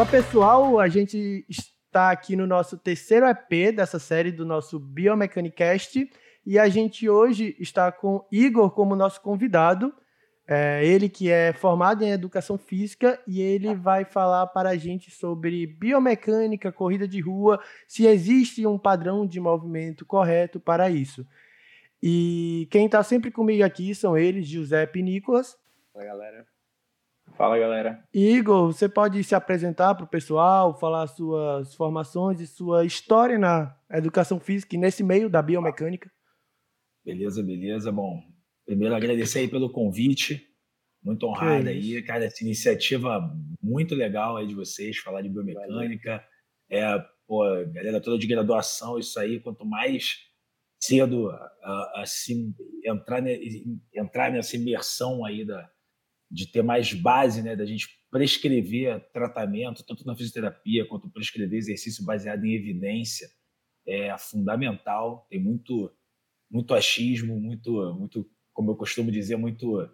Fala pessoal, a gente está aqui no nosso terceiro EP dessa série do nosso Biomecanicast e a gente hoje está com Igor como nosso convidado. É, ele que é formado em educação física e ele vai falar para a gente sobre biomecânica, corrida de rua, se existe um padrão de movimento correto para isso. E quem está sempre comigo aqui são eles, Giuseppe e Nicolas. Fala galera. Fala galera. Igor, você pode se apresentar para o pessoal, falar suas formações e sua história na educação física e nesse meio da biomecânica? Beleza, beleza. Bom, Primeiro, agradecer aí pelo convite. Muito honrado aí, cara. Essa iniciativa muito legal aí de vocês, falar de biomecânica. É, pô, galera toda de graduação, isso aí, quanto mais cedo assim entrar, entrar nessa imersão aí da, de ter mais base, né, da gente prescrever tratamento, tanto na fisioterapia quanto prescrever exercício baseado em evidência, é fundamental. Tem muito, muito achismo, muito, muito como eu costumo dizer, muito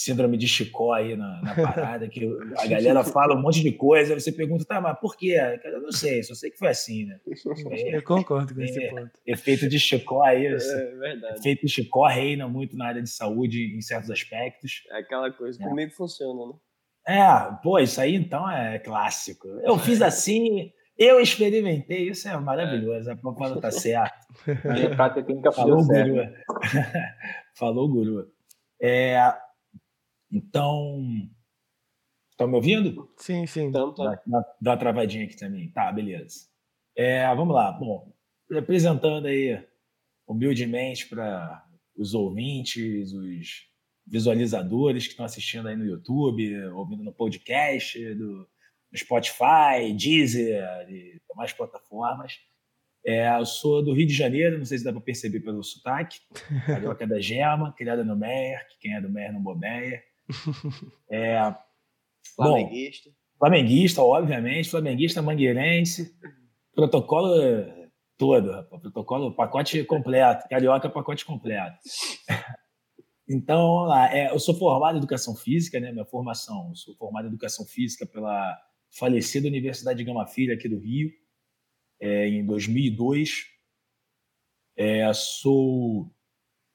síndrome de Chicó aí na, na parada, que a galera fala um monte de coisa, você pergunta, tá, mas por quê? Eu não sei, só sei que foi assim, né? É, eu concordo com esse ponto. Efeito de Chicó aí, é, verdade. efeito de Chicó reina muito na área de saúde em certos aspectos. É aquela coisa, é. comigo funciona, né? É, pô, isso aí então é clássico. Eu fiz assim, eu experimentei, isso é maravilhoso, a propaganda tá certo. A prática clínica falou guru. falou guru. É, então, estão me ouvindo? Sim, sim. Então, tá. dá, dá uma travadinha aqui também. Tá, beleza. É, vamos lá. Bom, representando aí humildemente para os ouvintes, os visualizadores que estão assistindo aí no YouTube, ouvindo no podcast, do, no Spotify, Deezer e demais plataformas. É, eu sou do Rio de Janeiro, não sei se dá para perceber pelo sotaque. Carioca da Gema, criada no Meyer, que quem é do Meyer não bobeia. É, flamenguista. Bom, flamenguista, obviamente, flamenguista, mangueirense, protocolo todo, protocolo, pacote completo, carioca, pacote completo. Então, vamos lá. É, eu sou formado em educação física, né? Minha formação, sou formado em educação física pela falecida Universidade de Gama Filha aqui do Rio, é, em 2002. É, sou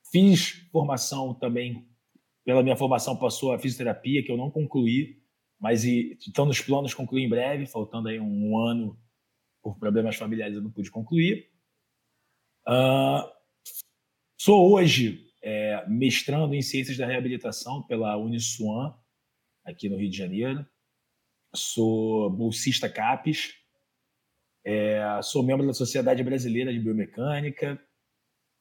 fiz formação também pela minha formação passou a fisioterapia, que eu não concluí, mas estão nos planos concluir em breve, faltando aí um ano por problemas familiares eu não pude concluir. Uh, sou hoje é, mestrando em Ciências da Reabilitação pela Uniswan, aqui no Rio de Janeiro. Sou bolsista CAPES, é, sou membro da Sociedade Brasileira de Biomecânica,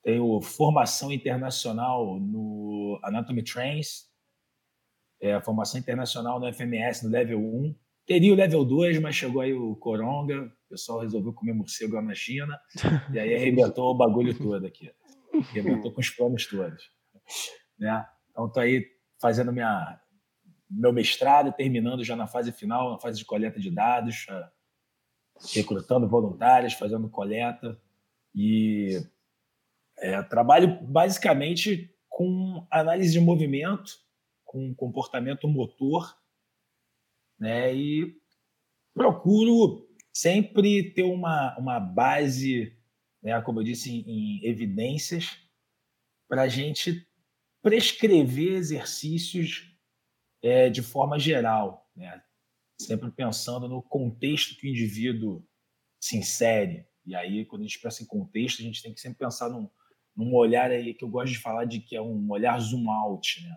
tenho formação internacional no Anatomy Trains, é, formação internacional no FMS no level 1. Teria o level 2, mas chegou aí o Coronga, o pessoal resolveu comer morcego lá na China, e aí arrebentou o bagulho todo aqui. Arrebentou com os planos todos. Né? Então, estou aí fazendo minha, meu mestrado, terminando já na fase final, na fase de coleta de dados, recrutando voluntários, fazendo coleta. E é, trabalho basicamente com análise de movimento, com comportamento motor, né? E procuro sempre ter uma, uma base, né, como eu disse, em, em evidências, para a gente prescrever exercícios é, de forma geral, né? sempre pensando no contexto que o indivíduo se insere. E aí, quando a gente pensa em contexto, a gente tem que sempre pensar num, num olhar aí que eu gosto de falar de que é um olhar zoom out, né?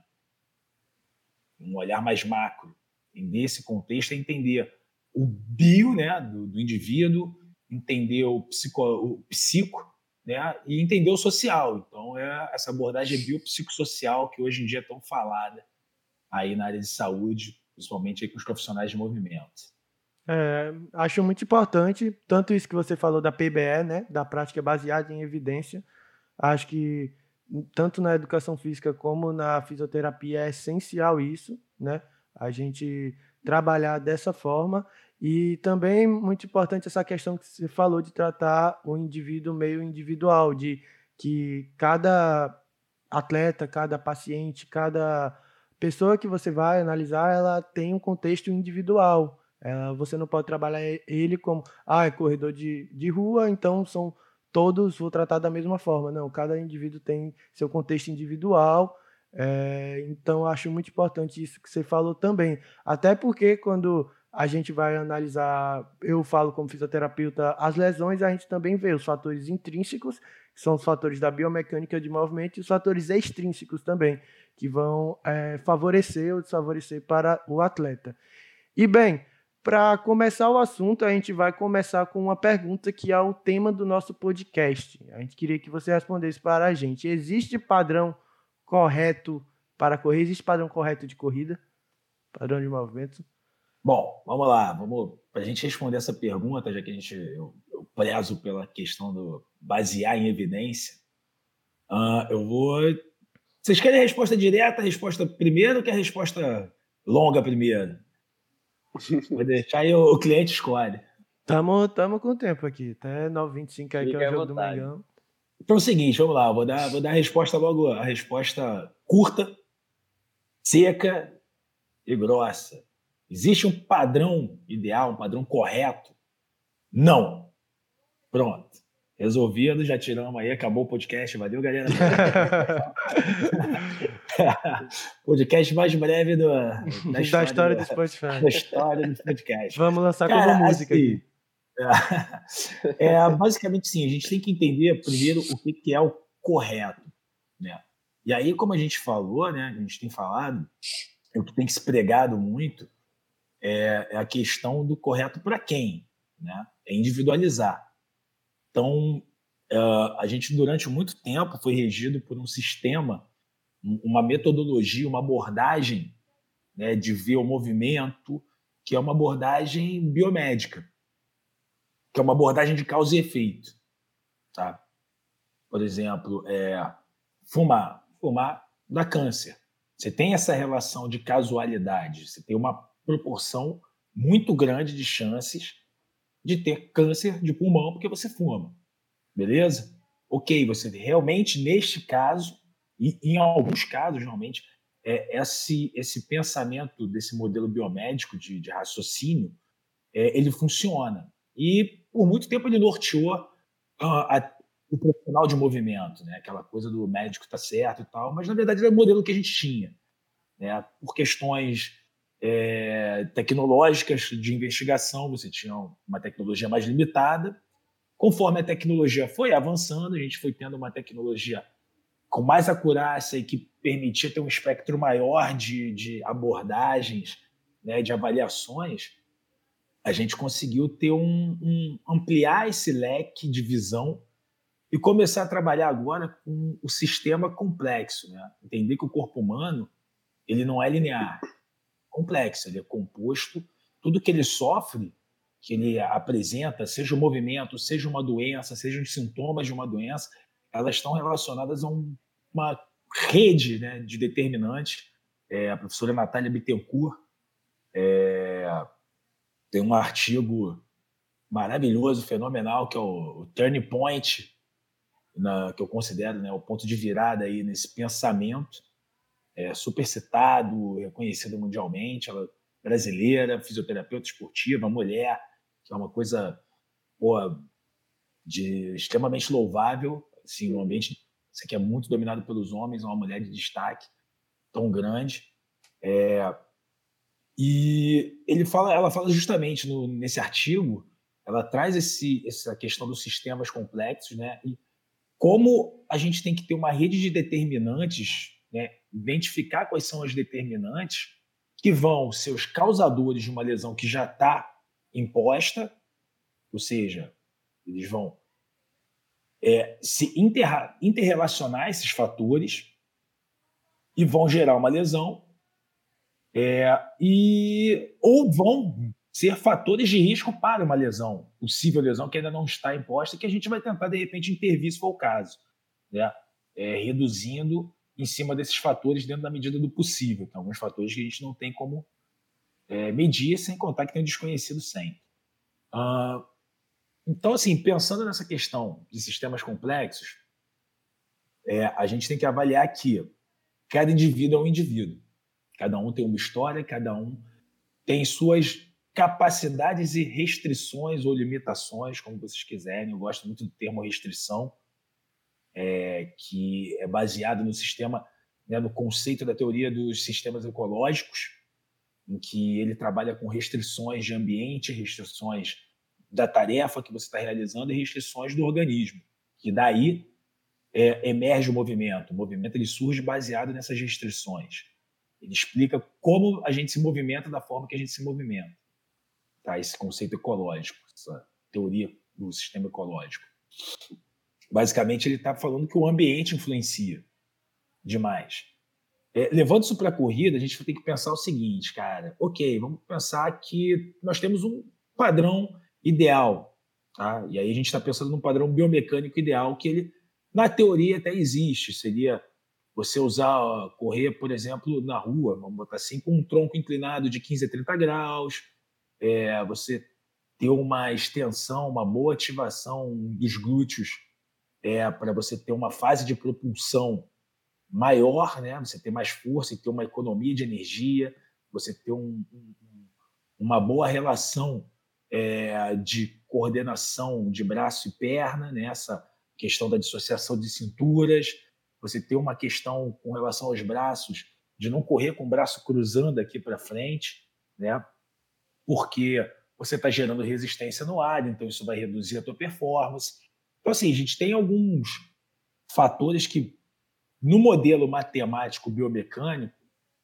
um olhar mais macro. E nesse contexto é entender o bio né, do, do indivíduo, entender o psico, o psico né, e entender o social. Então, é essa abordagem biopsicossocial que hoje em dia é tão falada aí na área de saúde, principalmente aí com os profissionais de movimento. É, acho muito importante, tanto isso que você falou da PBE, né, da prática baseada em evidência, Acho que tanto na educação física como na fisioterapia é essencial isso, né? A gente trabalhar dessa forma e também muito importante essa questão que você falou de tratar o indivíduo meio individual, de que cada atleta, cada paciente, cada pessoa que você vai analisar, ela tem um contexto individual. É, você não pode trabalhar ele como, ah, é corredor de, de rua, então são todos, vou tratar da mesma forma. Não, cada indivíduo tem seu contexto individual, é, então acho muito importante isso que você falou também. Até porque quando a gente vai analisar, eu falo como fisioterapeuta, as lesões, a gente também vê os fatores intrínsecos, que são os fatores da biomecânica de movimento, e os fatores extrínsecos também, que vão é, favorecer ou desfavorecer para o atleta. E bem, para começar o assunto, a gente vai começar com uma pergunta que é o tema do nosso podcast. A gente queria que você respondesse para a gente. Existe padrão correto para correr? Existe padrão correto de corrida? Padrão de movimento? Bom, vamos lá. Vamos para a gente responder essa pergunta, já que a gente eu, eu prezo pela questão do basear em evidência. Uh, eu vou. Vocês querem a resposta direta, a resposta primeiro, ou a resposta longa primeiro? Vou deixar aí o, o cliente escolhe. Tamo, tamo com tempo aqui. Até 9h25 aí, que é o jogo do Mengão. Então é o seguinte, vamos lá. Vou dar, vou dar a resposta logo, a resposta curta, seca e grossa. Existe um padrão ideal, um padrão correto? Não. Pronto. Resolvido, já tiramos aí, acabou o podcast. Valeu, galera. podcast mais breve do, da, história da história do, do Spotify. Da história do podcast. Vamos lançar Cara, como música assim, aqui. É, basicamente, sim, a gente tem que entender primeiro o que, que é o correto. Né? E aí, como a gente falou, né, a gente tem falado, o que tem que se pregado muito é, é a questão do correto para quem, né? É individualizar. Então, uh, a gente durante muito tempo foi regido por um sistema, uma metodologia, uma abordagem né, de ver o movimento, que é uma abordagem biomédica, que é uma abordagem de causa e efeito. Tá? Por exemplo, é, fumar. Fumar dá câncer. Você tem essa relação de casualidade, você tem uma proporção muito grande de chances de ter câncer de pulmão porque você fuma. Beleza? Ok, você realmente, neste caso, e em alguns casos, realmente, é, esse, esse pensamento desse modelo biomédico de, de raciocínio, é, ele funciona. E por muito tempo ele norteou uh, a, o profissional de movimento, né? aquela coisa do médico está certo e tal, mas na verdade era o modelo que a gente tinha. Né? Por questões é, tecnológicas de investigação, você tinha uma tecnologia mais limitada. Conforme a tecnologia foi avançando, a gente foi tendo uma tecnologia com mais acurácia e que permitia ter um espectro maior de, de abordagens, né, de avaliações, a gente conseguiu ter um, um, ampliar esse leque de visão e começar a trabalhar agora com o sistema complexo, né? entender que o corpo humano ele não é linear, complexo, ele é composto, tudo que ele sofre, que ele apresenta, seja um movimento, seja uma doença, sejam os sintomas de uma doença, elas estão relacionadas a um, uma rede né, de determinantes. É, a professora Natália Bittencourt é, tem um artigo maravilhoso, fenomenal, que é o, o Turning Point, na, que eu considero né, o ponto de virada aí nesse pensamento. É, super citado, reconhecido mundialmente, ela é brasileira, fisioterapeuta esportiva, mulher, que é uma coisa pô, de extremamente louvável, assim, um ambiente isso aqui é muito dominado pelos homens, é uma mulher de destaque tão grande. É, e ele fala, ela fala justamente no, nesse artigo, ela traz esse, essa questão dos sistemas complexos, né? E como a gente tem que ter uma rede de determinantes né, identificar quais são as determinantes que vão ser os causadores de uma lesão que já está imposta, ou seja, eles vão é, se interrelacionar esses fatores e vão gerar uma lesão, é, e ou vão ser fatores de risco para uma lesão, possível lesão que ainda não está imposta, que a gente vai tentar, de repente, intervir se for o caso, né? É, reduzindo em cima desses fatores dentro da medida do possível. Tem alguns fatores que a gente não tem como é, medir, sem contar que tem um desconhecido sempre. Uh, então, assim, pensando nessa questão de sistemas complexos, é, a gente tem que avaliar que cada indivíduo é um indivíduo. Cada um tem uma história, cada um tem suas capacidades e restrições ou limitações, como vocês quiserem. Eu gosto muito do termo restrição, é, que é baseado no sistema, né, no conceito da teoria dos sistemas ecológicos, em que ele trabalha com restrições de ambiente, restrições da tarefa que você está realizando e restrições do organismo, que daí é, emerge o movimento. O movimento ele surge baseado nessas restrições. Ele explica como a gente se movimenta da forma que a gente se movimenta. Tá? Esse conceito ecológico, essa teoria do sistema ecológico. Basicamente, ele está falando que o ambiente influencia demais. É, levando isso para a corrida, a gente tem que pensar o seguinte, cara. Ok, vamos pensar que nós temos um padrão ideal. Tá? E aí a gente está pensando num padrão biomecânico ideal que ele, na teoria, até existe. Seria você usar, correr, por exemplo, na rua, vamos botar assim, com um tronco inclinado de 15 a 30 graus, é, você ter uma extensão, uma boa ativação dos glúteos é, para você ter uma fase de propulsão maior, né? você ter mais força e ter uma economia de energia, você ter um, um, uma boa relação é, de coordenação de braço e perna, né? questão da dissociação de cinturas, você ter uma questão com relação aos braços, de não correr com o braço cruzando aqui para frente, né? porque você está gerando resistência no ar, então isso vai reduzir a tua performance. Então, assim, a gente tem alguns fatores que, no modelo matemático biomecânico,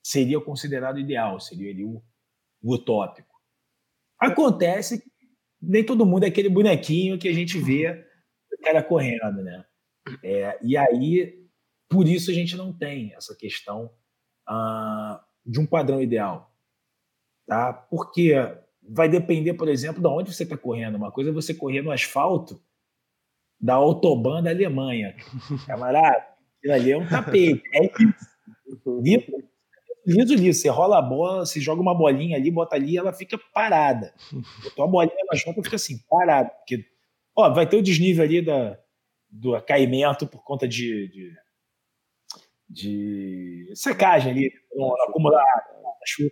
seria considerado ideal, seria ali o, o utópico. Acontece que nem todo mundo é aquele bonequinho que a gente vê o cara correndo, né? É, e aí por isso a gente não tem essa questão uh, de um padrão ideal. Tá? Porque vai depender, por exemplo, de onde você está correndo. Uma coisa é você correr no asfalto da Autobahn da Alemanha. Camarada, aquilo ali é um tapete. É liso. Liso, liso. Você rola a bola, você joga uma bolinha ali, bota ali ela fica parada. Botou a bolinha na chota fica assim, parada. Porque, ó, vai ter o desnível ali da, do caimento por conta de, de de secagem ali, no, acumular chuva,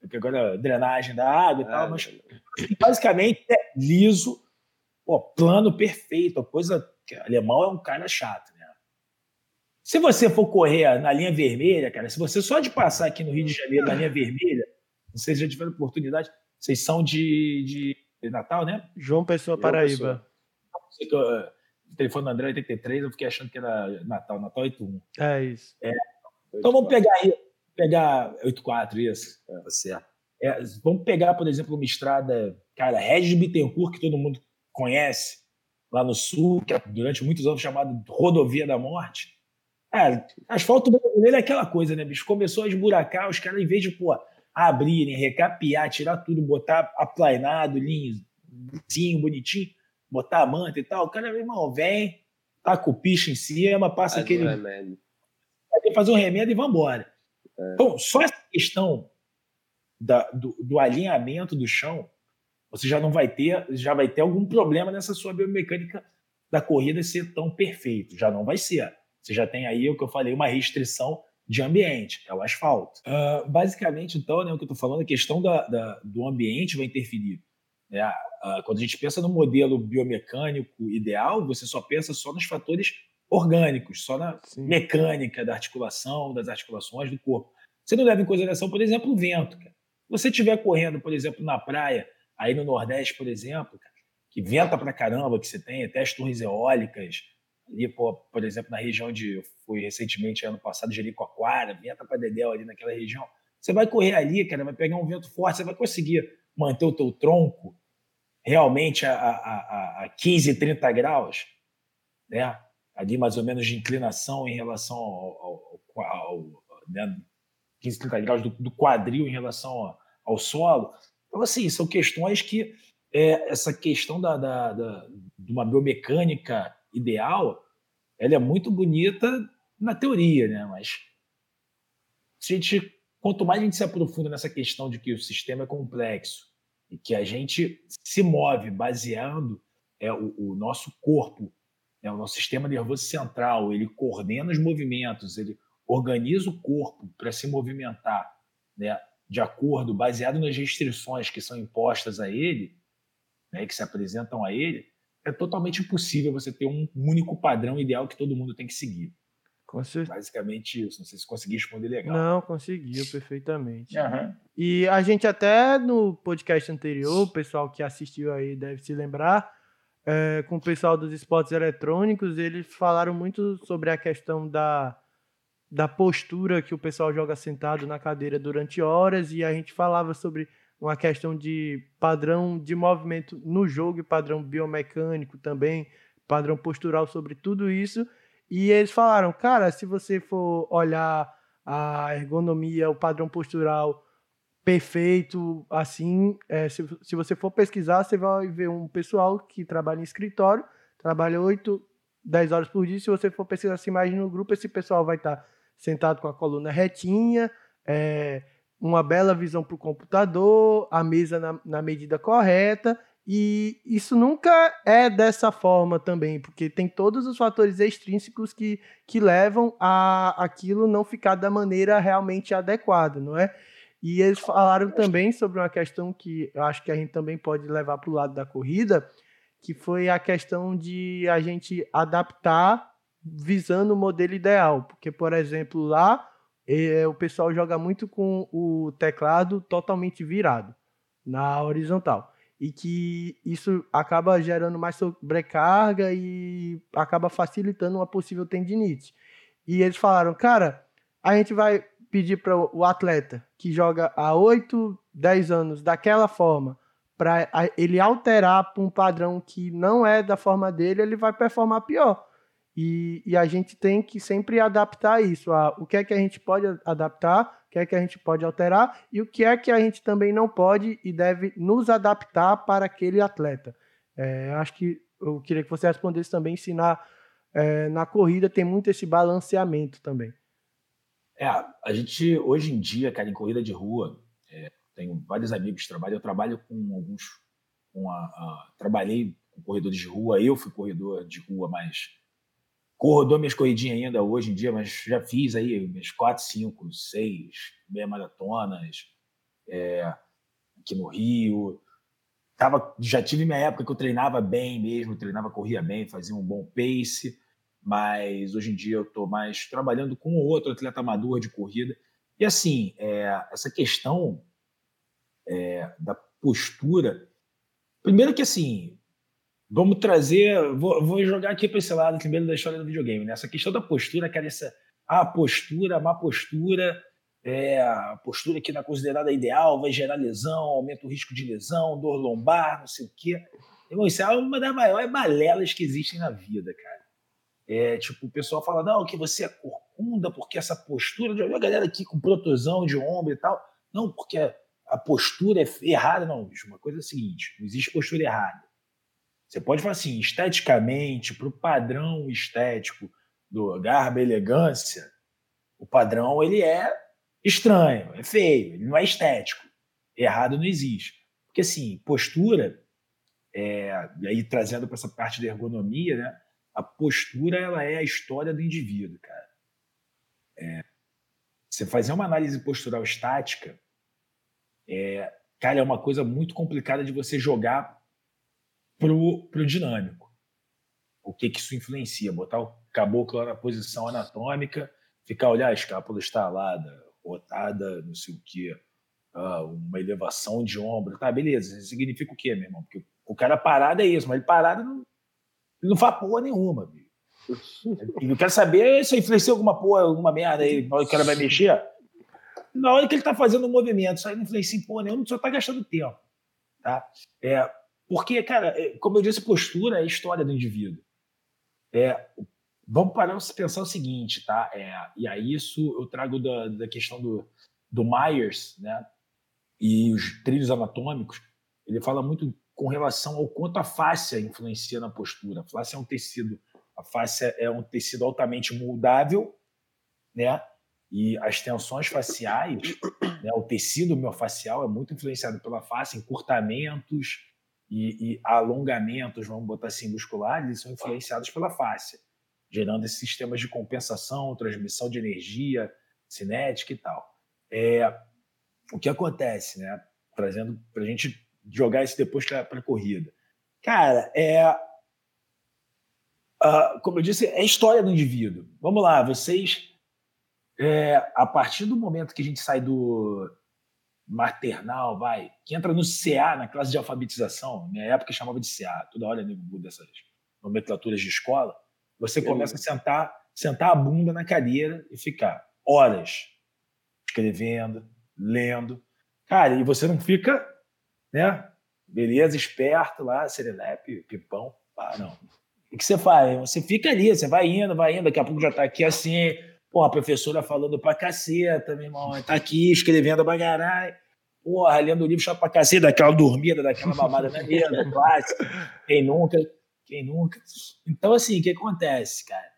porque agora drenagem da água e tal, mas basicamente é liso, pô, plano perfeito, a coisa que alemão é um cara chato? Se você for correr na linha vermelha, cara, se você só de passar aqui no Rio de Janeiro na linha vermelha, não sei se já tiveram oportunidade, vocês são de, de Natal, né? João Pessoa, Paraíba. Pessoa o telefone do André 83, eu fiquei achando que era Natal, Natal 81. É isso. É. Então vamos pegar aí, pegar 84, isso. É, tá. É, vamos pegar, por exemplo, uma estrada, cara, Regis Bittencourt, que todo mundo conhece, lá no sul, que é, durante muitos anos chamada Rodovia da Morte. É, asfalto brasileiro é aquela coisa, né, bicho? Começou a esburacar, os caras, em vez de, pô, abrirem, recapear, tirar tudo, botar aplainado, lisinho, bonitinho, botar a manta e tal. O cara, meu irmão, vem, tá com o picho em cima, passa Faz aquele. Um remédio. Fazer um remédio e vai embora. É. Então, só essa questão da, do, do, alinhamento do chão, você já não vai ter, já vai ter algum problema nessa sua biomecânica da corrida ser tão perfeito. Já não vai ser. Você já tem aí o que eu falei, uma restrição de ambiente, é o asfalto. Uh, basicamente, então, né, o que eu estou falando, a questão da, da, do ambiente vai interferir. Né? Ah, quando a gente pensa no modelo biomecânico ideal, você só pensa só nos fatores orgânicos, só na Sim. mecânica da articulação, das articulações do corpo. Você não leva em consideração, por exemplo, o vento. Cara. Se você estiver correndo, por exemplo, na praia, aí no Nordeste, por exemplo, cara, que venta pra caramba, que você tem até as torres eólicas, ali, por, por exemplo, na região de. Eu fui recentemente, ano passado, Jericoacoara, venta para Dedéu ali naquela região. Você vai correr ali, cara, vai pegar um vento forte, você vai conseguir manter o teu tronco realmente a, a, a 15, 30 graus, né? ali mais ou menos de inclinação em relação ao, ao, ao né? 15, 30 graus do, do quadril em relação ao, ao, solo. Então, assim, são questões que é, essa questão da, da, da, de uma biomecânica ideal, ela é muito bonita na teoria, né? mas a gente, quanto mais a gente se aprofunda nessa questão de que o sistema é complexo, e que a gente se move baseando é, o, o nosso corpo, é, o nosso sistema nervoso central, ele coordena os movimentos, ele organiza o corpo para se movimentar né, de acordo, baseado nas restrições que são impostas a ele, né, que se apresentam a ele, é totalmente impossível você ter um único padrão ideal que todo mundo tem que seguir. Com certeza. Basicamente isso. Não sei se consegui responder legal. Não, conseguiu perfeitamente. Uhum. E a gente até no podcast anterior, o pessoal que assistiu aí deve se lembrar, é, com o pessoal dos esportes eletrônicos, eles falaram muito sobre a questão da, da postura que o pessoal joga sentado na cadeira durante horas, e a gente falava sobre uma questão de padrão de movimento no jogo e padrão biomecânico também, padrão postural sobre tudo isso. E eles falaram, cara, se você for olhar a ergonomia, o padrão postural perfeito, assim, é, se, se você for pesquisar, você vai ver um pessoal que trabalha em escritório, trabalha 8, 10 horas por dia. Se você for pesquisar essa imagem no grupo, esse pessoal vai estar sentado com a coluna retinha, é, uma bela visão para o computador, a mesa na, na medida correta e isso nunca é dessa forma também, porque tem todos os fatores extrínsecos que, que levam a aquilo não ficar da maneira realmente adequada, não é? E eles falaram também sobre uma questão que eu acho que a gente também pode levar para o lado da corrida, que foi a questão de a gente adaptar visando o modelo ideal. Porque, por exemplo, lá é, o pessoal joga muito com o teclado totalmente virado na horizontal e que isso acaba gerando mais sobrecarga e acaba facilitando uma possível tendinite. E eles falaram, cara, a gente vai pedir para o atleta que joga há 8, 10 anos daquela forma, para ele alterar para um padrão que não é da forma dele, ele vai performar pior. E, e, a gente tem que sempre adaptar isso. A, o que é que a gente pode adaptar, o que é que a gente pode alterar e o que é que a gente também não pode e deve nos adaptar para aquele atleta. É, acho que eu queria que você respondesse também, ensinar é, na corrida tem muito esse balanceamento também. É, a gente hoje em dia, cara, em corrida de rua, é, tenho vários amigos que trabalham, eu trabalho com alguns, com a, a, trabalhei com corredores de rua, eu fui corredor de rua mais Corro, dou minhas corridinhas ainda hoje em dia, mas já fiz aí minhas quatro, cinco, seis meia maratonas é, aqui no Rio. Tava, já tive minha época que eu treinava bem mesmo, treinava, corria bem, fazia um bom pace, mas hoje em dia eu estou mais trabalhando com outro atleta amador de corrida. E assim, é, essa questão é, da postura, primeiro que assim, Vamos trazer, vou, vou jogar aqui para esse lado primeiro da história do videogame, né? Essa questão da postura, é essa a postura, a má postura, é, a postura que não é considerada ideal, vai gerar lesão, aumenta o risco de lesão, dor lombar, não sei o quê. Irmão, isso é uma das maiores balelas que existem na vida, cara. É, tipo, o pessoal fala, não, que você é corcunda, porque essa postura, já a galera aqui com protusão de ombro e tal. Não, porque a postura é errada. Não, bicho, uma coisa é a seguinte, não existe postura errada. Você pode falar assim, esteticamente, para o padrão estético do garbo elegância, o padrão ele é estranho, é feio, ele não é estético. Errado não existe. Porque assim, postura, é, e aí trazendo para essa parte da ergonomia, né? A postura ela é a história do indivíduo, cara. É, você fazer uma análise postural estática, é, cara, é uma coisa muito complicada de você jogar pro, pro dinâmico. O que, que isso influencia? Botar o caboclo na posição anatômica, ficar, olhar a escápula estalada, rotada, não sei o quê, ah, uma elevação de ombro. Tá, beleza. Isso significa o quê, meu irmão? Porque o cara parado é isso, mas ele parado não, ele não faz porra nenhuma, bicho. Eu quero saber se influencia alguma porra, alguma merda aí, na hora que o cara vai mexer. Na hora que ele tá fazendo o um movimento, isso aí não influencia em porra nenhuma, só tá gastando tempo. Tá? É, porque, cara, é, como eu disse, postura é a história do indivíduo. É, vamos parar para pensar o seguinte, tá? É, e aí isso eu trago da, da questão do, do Myers, né? E os trilhos anatômicos. Ele fala muito com relação ao quanto a face influencia na postura. A face é um tecido, a face é um tecido altamente moldável, né? E as tensões faciais, né, o tecido miofascial é muito influenciado pela face, encurtamentos, e, e alongamentos, vamos botar assim, musculares, eles são influenciados pela face, gerando esses sistemas de compensação, transmissão de energia cinética e tal. É, o que acontece, né? Trazendo para a gente jogar isso depois para a corrida. Cara, é. Uh, como eu disse, é a história do indivíduo. Vamos lá, vocês. É, a partir do momento que a gente sai do maternal, vai, que entra no CA, na classe de alfabetização, minha época chamava de CA, toda hora eu mudo dessas nomenclaturas de escola, você começa a sentar, sentar a bunda na cadeira e ficar horas escrevendo, lendo. Cara, e você não fica, né? Beleza, esperto lá, serelepe, pipão. Ah, não. O que você faz? Você fica ali, você vai indo, vai indo, daqui a pouco já tá aqui assim, pô, a professora falando pra caceta, meu irmão, tá aqui escrevendo bagarai. Porra, lendo o livro só pra caceta, daquela dormida, daquela mamada na mesa, clássica. Quem nunca? Quem nunca? Então, assim, o que acontece, cara?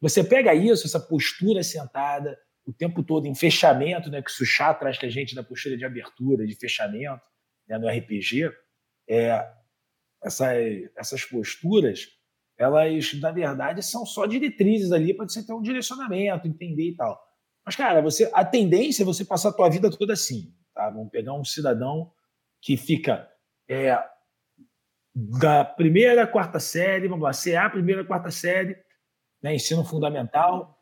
Você pega isso, essa postura sentada, o tempo todo em fechamento, né, que o Suchá traz que a gente da postura de abertura, de fechamento, né, no RPG, é, essa, essas posturas, elas, na verdade, são só diretrizes ali para você ter um direcionamento, entender e tal. Mas, cara, você, a tendência é você passar a tua vida toda assim. Tá? Vamos pegar um cidadão que fica é, da primeira quarta série, vamos lá, CA, primeira, quarta série, né, ensino fundamental,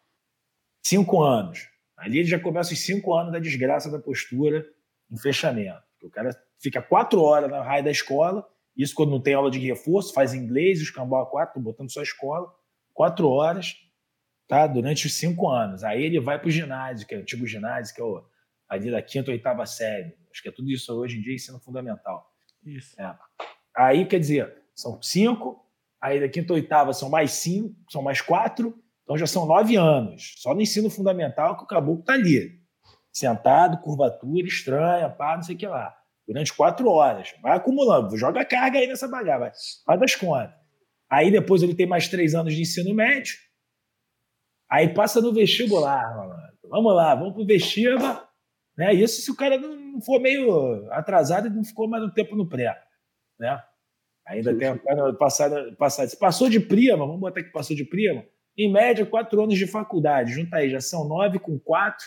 cinco anos. Ali ele já começa os cinco anos da desgraça da postura em fechamento. O cara fica quatro horas na raia da escola, isso quando não tem aula de reforço, faz inglês, os cambau a quatro, botando só escola, quatro horas, tá? Durante os cinco anos. Aí ele vai para o ginásio, que é o antigo ginásio, que é o, ali da quinta ou oitava série. Acho que é tudo isso hoje em dia ensino fundamental. Isso. É. Aí, quer dizer, são cinco, aí da quinta ou oitava são mais cinco, são mais quatro, então já são nove anos, só no ensino fundamental que o caboclo está ali, sentado, curvatura estranha, pá, não sei o que lá, durante quatro horas. Vai acumulando, joga carga aí nessa bagaça, vai, faz das contas. Aí depois ele tem mais três anos de ensino médio, aí passa no vestibular, malandro. Vamos lá, vamos pro vestibular, né? Isso se o cara não for meio atrasado e não ficou mais um tempo no pré, né? Ainda tem passado, passado. Se passou de prima, vamos botar que passou de prima, em média, quatro anos de faculdade. Junta aí, já são nove com quatro,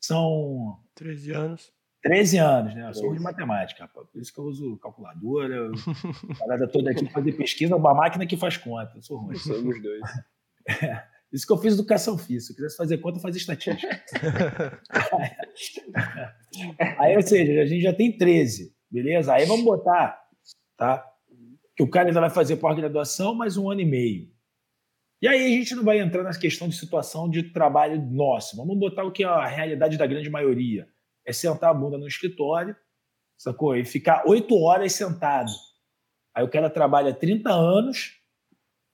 são. 13 anos. 13 anos, né? Eu sou de matemática, rapaz. Por isso que eu uso calculadora, parada toda aqui para fazer pesquisa, uma máquina que faz conta. Eu sou ruim. Somos dois. É. Isso que eu fiz educação física. Se eu quisesse fazer conta, eu fazia estatística. aí, ou seja, a gente já tem 13, beleza? Aí vamos botar, tá? Que o cara ainda vai fazer pós-graduação mais um ano e meio. E aí a gente não vai entrar na questão de situação de trabalho nosso. Vamos botar o que é a realidade da grande maioria. É sentar a bunda no escritório, sacou? E ficar oito horas sentado. Aí o cara trabalha 30 anos,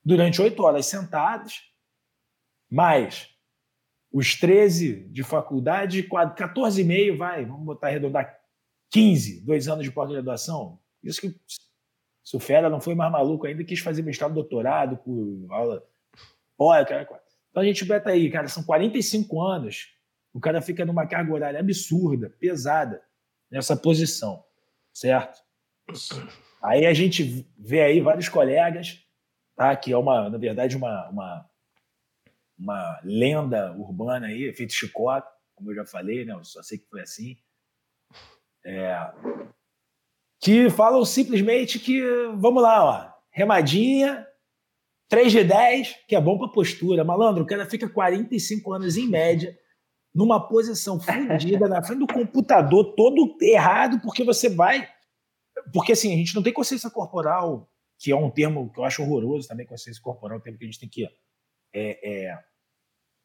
durante oito horas sentados, mais os 13 de faculdade, 14,5, vai, vamos botar arredondar 15, dois anos de pós-graduação. Isso que se o Fera não foi mais maluco ainda, quis fazer mestrado, doutorado, por aula Olha, cara. Então a gente beta aí, cara, são 45 anos. O cara fica numa carga horária absurda, pesada, nessa posição, certo? Aí a gente vê aí vários colegas, tá? Que é uma, na verdade, uma, uma, uma lenda urbana aí, efeito chicote, como eu já falei, né? Eu só sei que foi assim. É, que falam simplesmente que, vamos lá, ó, remadinha, 3 de 10, que é bom para postura. Malandro, o cara fica 45 anos em média numa posição fundida na frente do computador, todo errado, porque você vai. Porque assim, a gente não tem consciência corporal, que é um termo que eu acho horroroso também, consciência corporal, é um termo que a gente tem que é, é,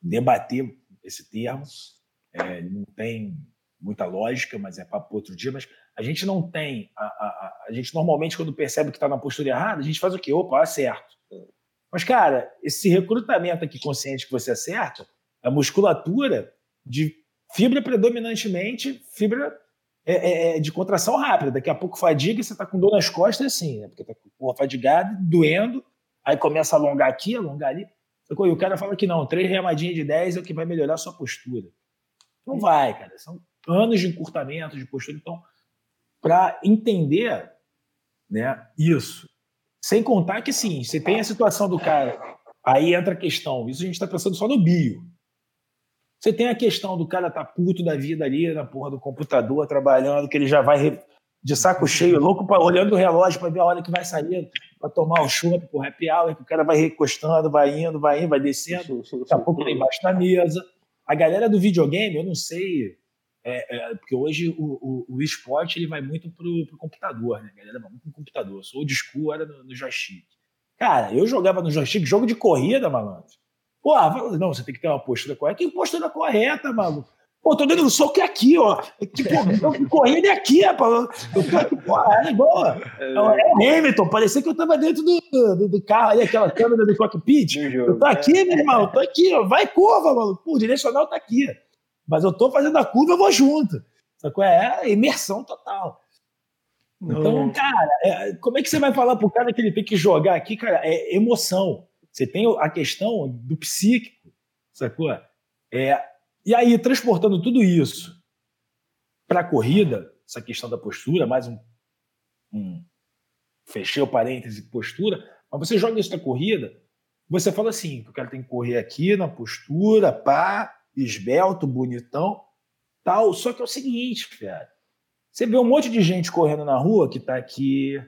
debater esse termo. É, não tem muita lógica, mas é para outro dia. Mas a gente não tem. A, a, a, gente normalmente, quando percebe que está na postura errada, a gente faz o quê? Opa, acerto. Mas, cara, esse recrutamento aqui consciente que você acerta, a musculatura de fibra predominantemente, fibra é, é, é de contração rápida. Daqui a pouco fadiga e você está com dor nas costas assim, né? Porque tá com fadigado, doendo, aí começa a alongar aqui, alongar ali. E o cara fala que não, três remadinhas de 10 é o que vai melhorar a sua postura. Não vai, cara. São anos de encurtamento de postura. Então, para entender né, isso, sem contar que, sim, você tem a situação do cara. Aí entra a questão. Isso a gente está pensando só no bio. Você tem a questão do cara tá puto da vida ali na porra do computador, trabalhando, que ele já vai de saco cheio, louco, pra, olhando o relógio para ver a hora que vai sair, para tomar o chopp, pro happy hour, que o cara vai recostando, vai indo, vai indo, vai descendo, daqui a pouco lá embaixo da mesa. A galera do videogame, eu não sei, é, é, porque hoje o, o, o, esporte ele vai muito pro, pro computador, né? A galera vai muito pro computador. Eu sou old school, era no, no joystick. Cara, eu jogava no joystick jogo de corrida, malandro. Pô, não, você tem que ter uma postura correta. Que postura correta, maluco? Pô, tô dando soco é aqui, ó. Tipo, correndo é aqui, rapaz. Pô, é boa. É, é Hamilton, parecia que eu tava dentro do, do, do carro ali, aquela câmera do cockpit. Eu tô aqui, meu irmão, tô aqui, ó. Vai curva, maluco. Pô, o direcional tá aqui. Mas eu tô fazendo a curva, eu vou junto. Sacou? É imersão total. Então, cara, é, como é que você vai falar pro cara que ele tem que jogar aqui, cara? É emoção. Você tem a questão do psíquico, sacou? É, e aí, transportando tudo isso para a corrida, essa questão da postura, mais um, um fechei o parêntese postura, mas você joga isso na corrida, você fala assim, que o cara tem que correr aqui na postura, pá, esbelto, bonitão, tal. Só que é o seguinte, cara, você vê um monte de gente correndo na rua que está aqui,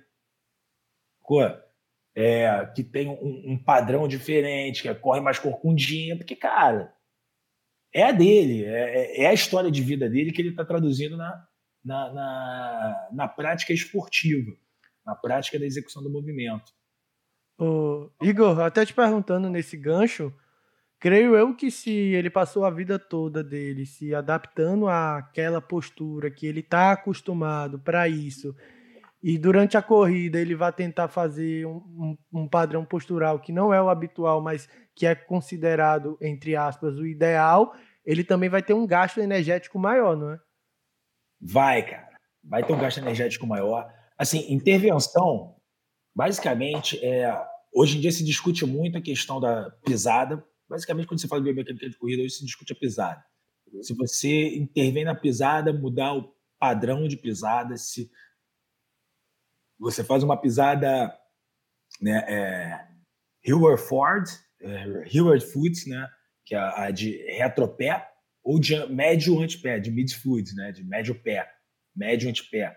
é, que tem um, um, padrão diferente, que corre mais corcundinha, porque, cara, é a dele, é, é, é a história de vida dele que ele está traduzindo na, na, na, na, prática esportiva, na prática da execução do movimento. Ô, Igor, até te perguntando nesse gancho, creio eu que se ele passou a vida toda dele se adaptando àquela postura que ele está acostumado para isso, e durante a corrida ele vai tentar fazer um, um, um, padrão postural que não é o habitual, mas que é considerado, entre aspas, o ideal, ele também vai ter um gasto energético maior, não é? Vai, cara. Vai ter um gasto energético maior. Assim, intervenção, basicamente, é, hoje em dia se discute muito a questão da pisada. Basicamente, quando você fala de biomecânica de corrida, hoje se discute a pisada. Se você intervém na pisada, mudar o padrão de pisada, se você faz uma pisada né, é, Ford, é, Hillward Foot, né, que é a de retropé, ou de médio antepé, de midfoot, né, de médio pé, médio antepé.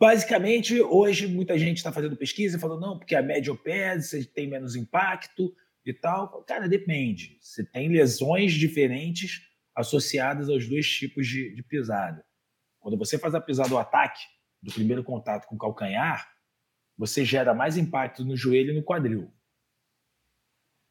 Basicamente, hoje muita gente está fazendo pesquisa falando, não, porque a médio pé você tem menos impacto e tal. Cara, depende. Você tem lesões diferentes associadas aos dois tipos de, de pisada. Quando você faz a pisada do ataque, do primeiro contato com o calcanhar, você gera mais impacto no joelho e no quadril.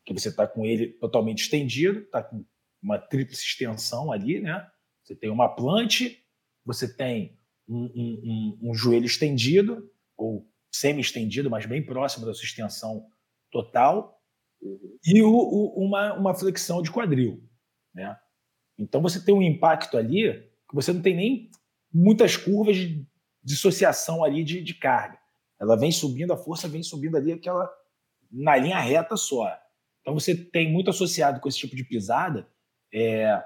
Que você está com ele totalmente estendido, está com uma tríplice extensão ali, né? Você tem uma plante, você tem um, um, um, um joelho estendido, ou semi-estendido, mas bem próximo da sua extensão total, uhum. e o, o, uma, uma flexão de quadril, né? Então você tem um impacto ali que você não tem nem muitas curvas de dissociação ali de, de carga. Ela vem subindo, a força vem subindo ali aquela na linha reta só. Então você tem muito associado com esse tipo de pisada é,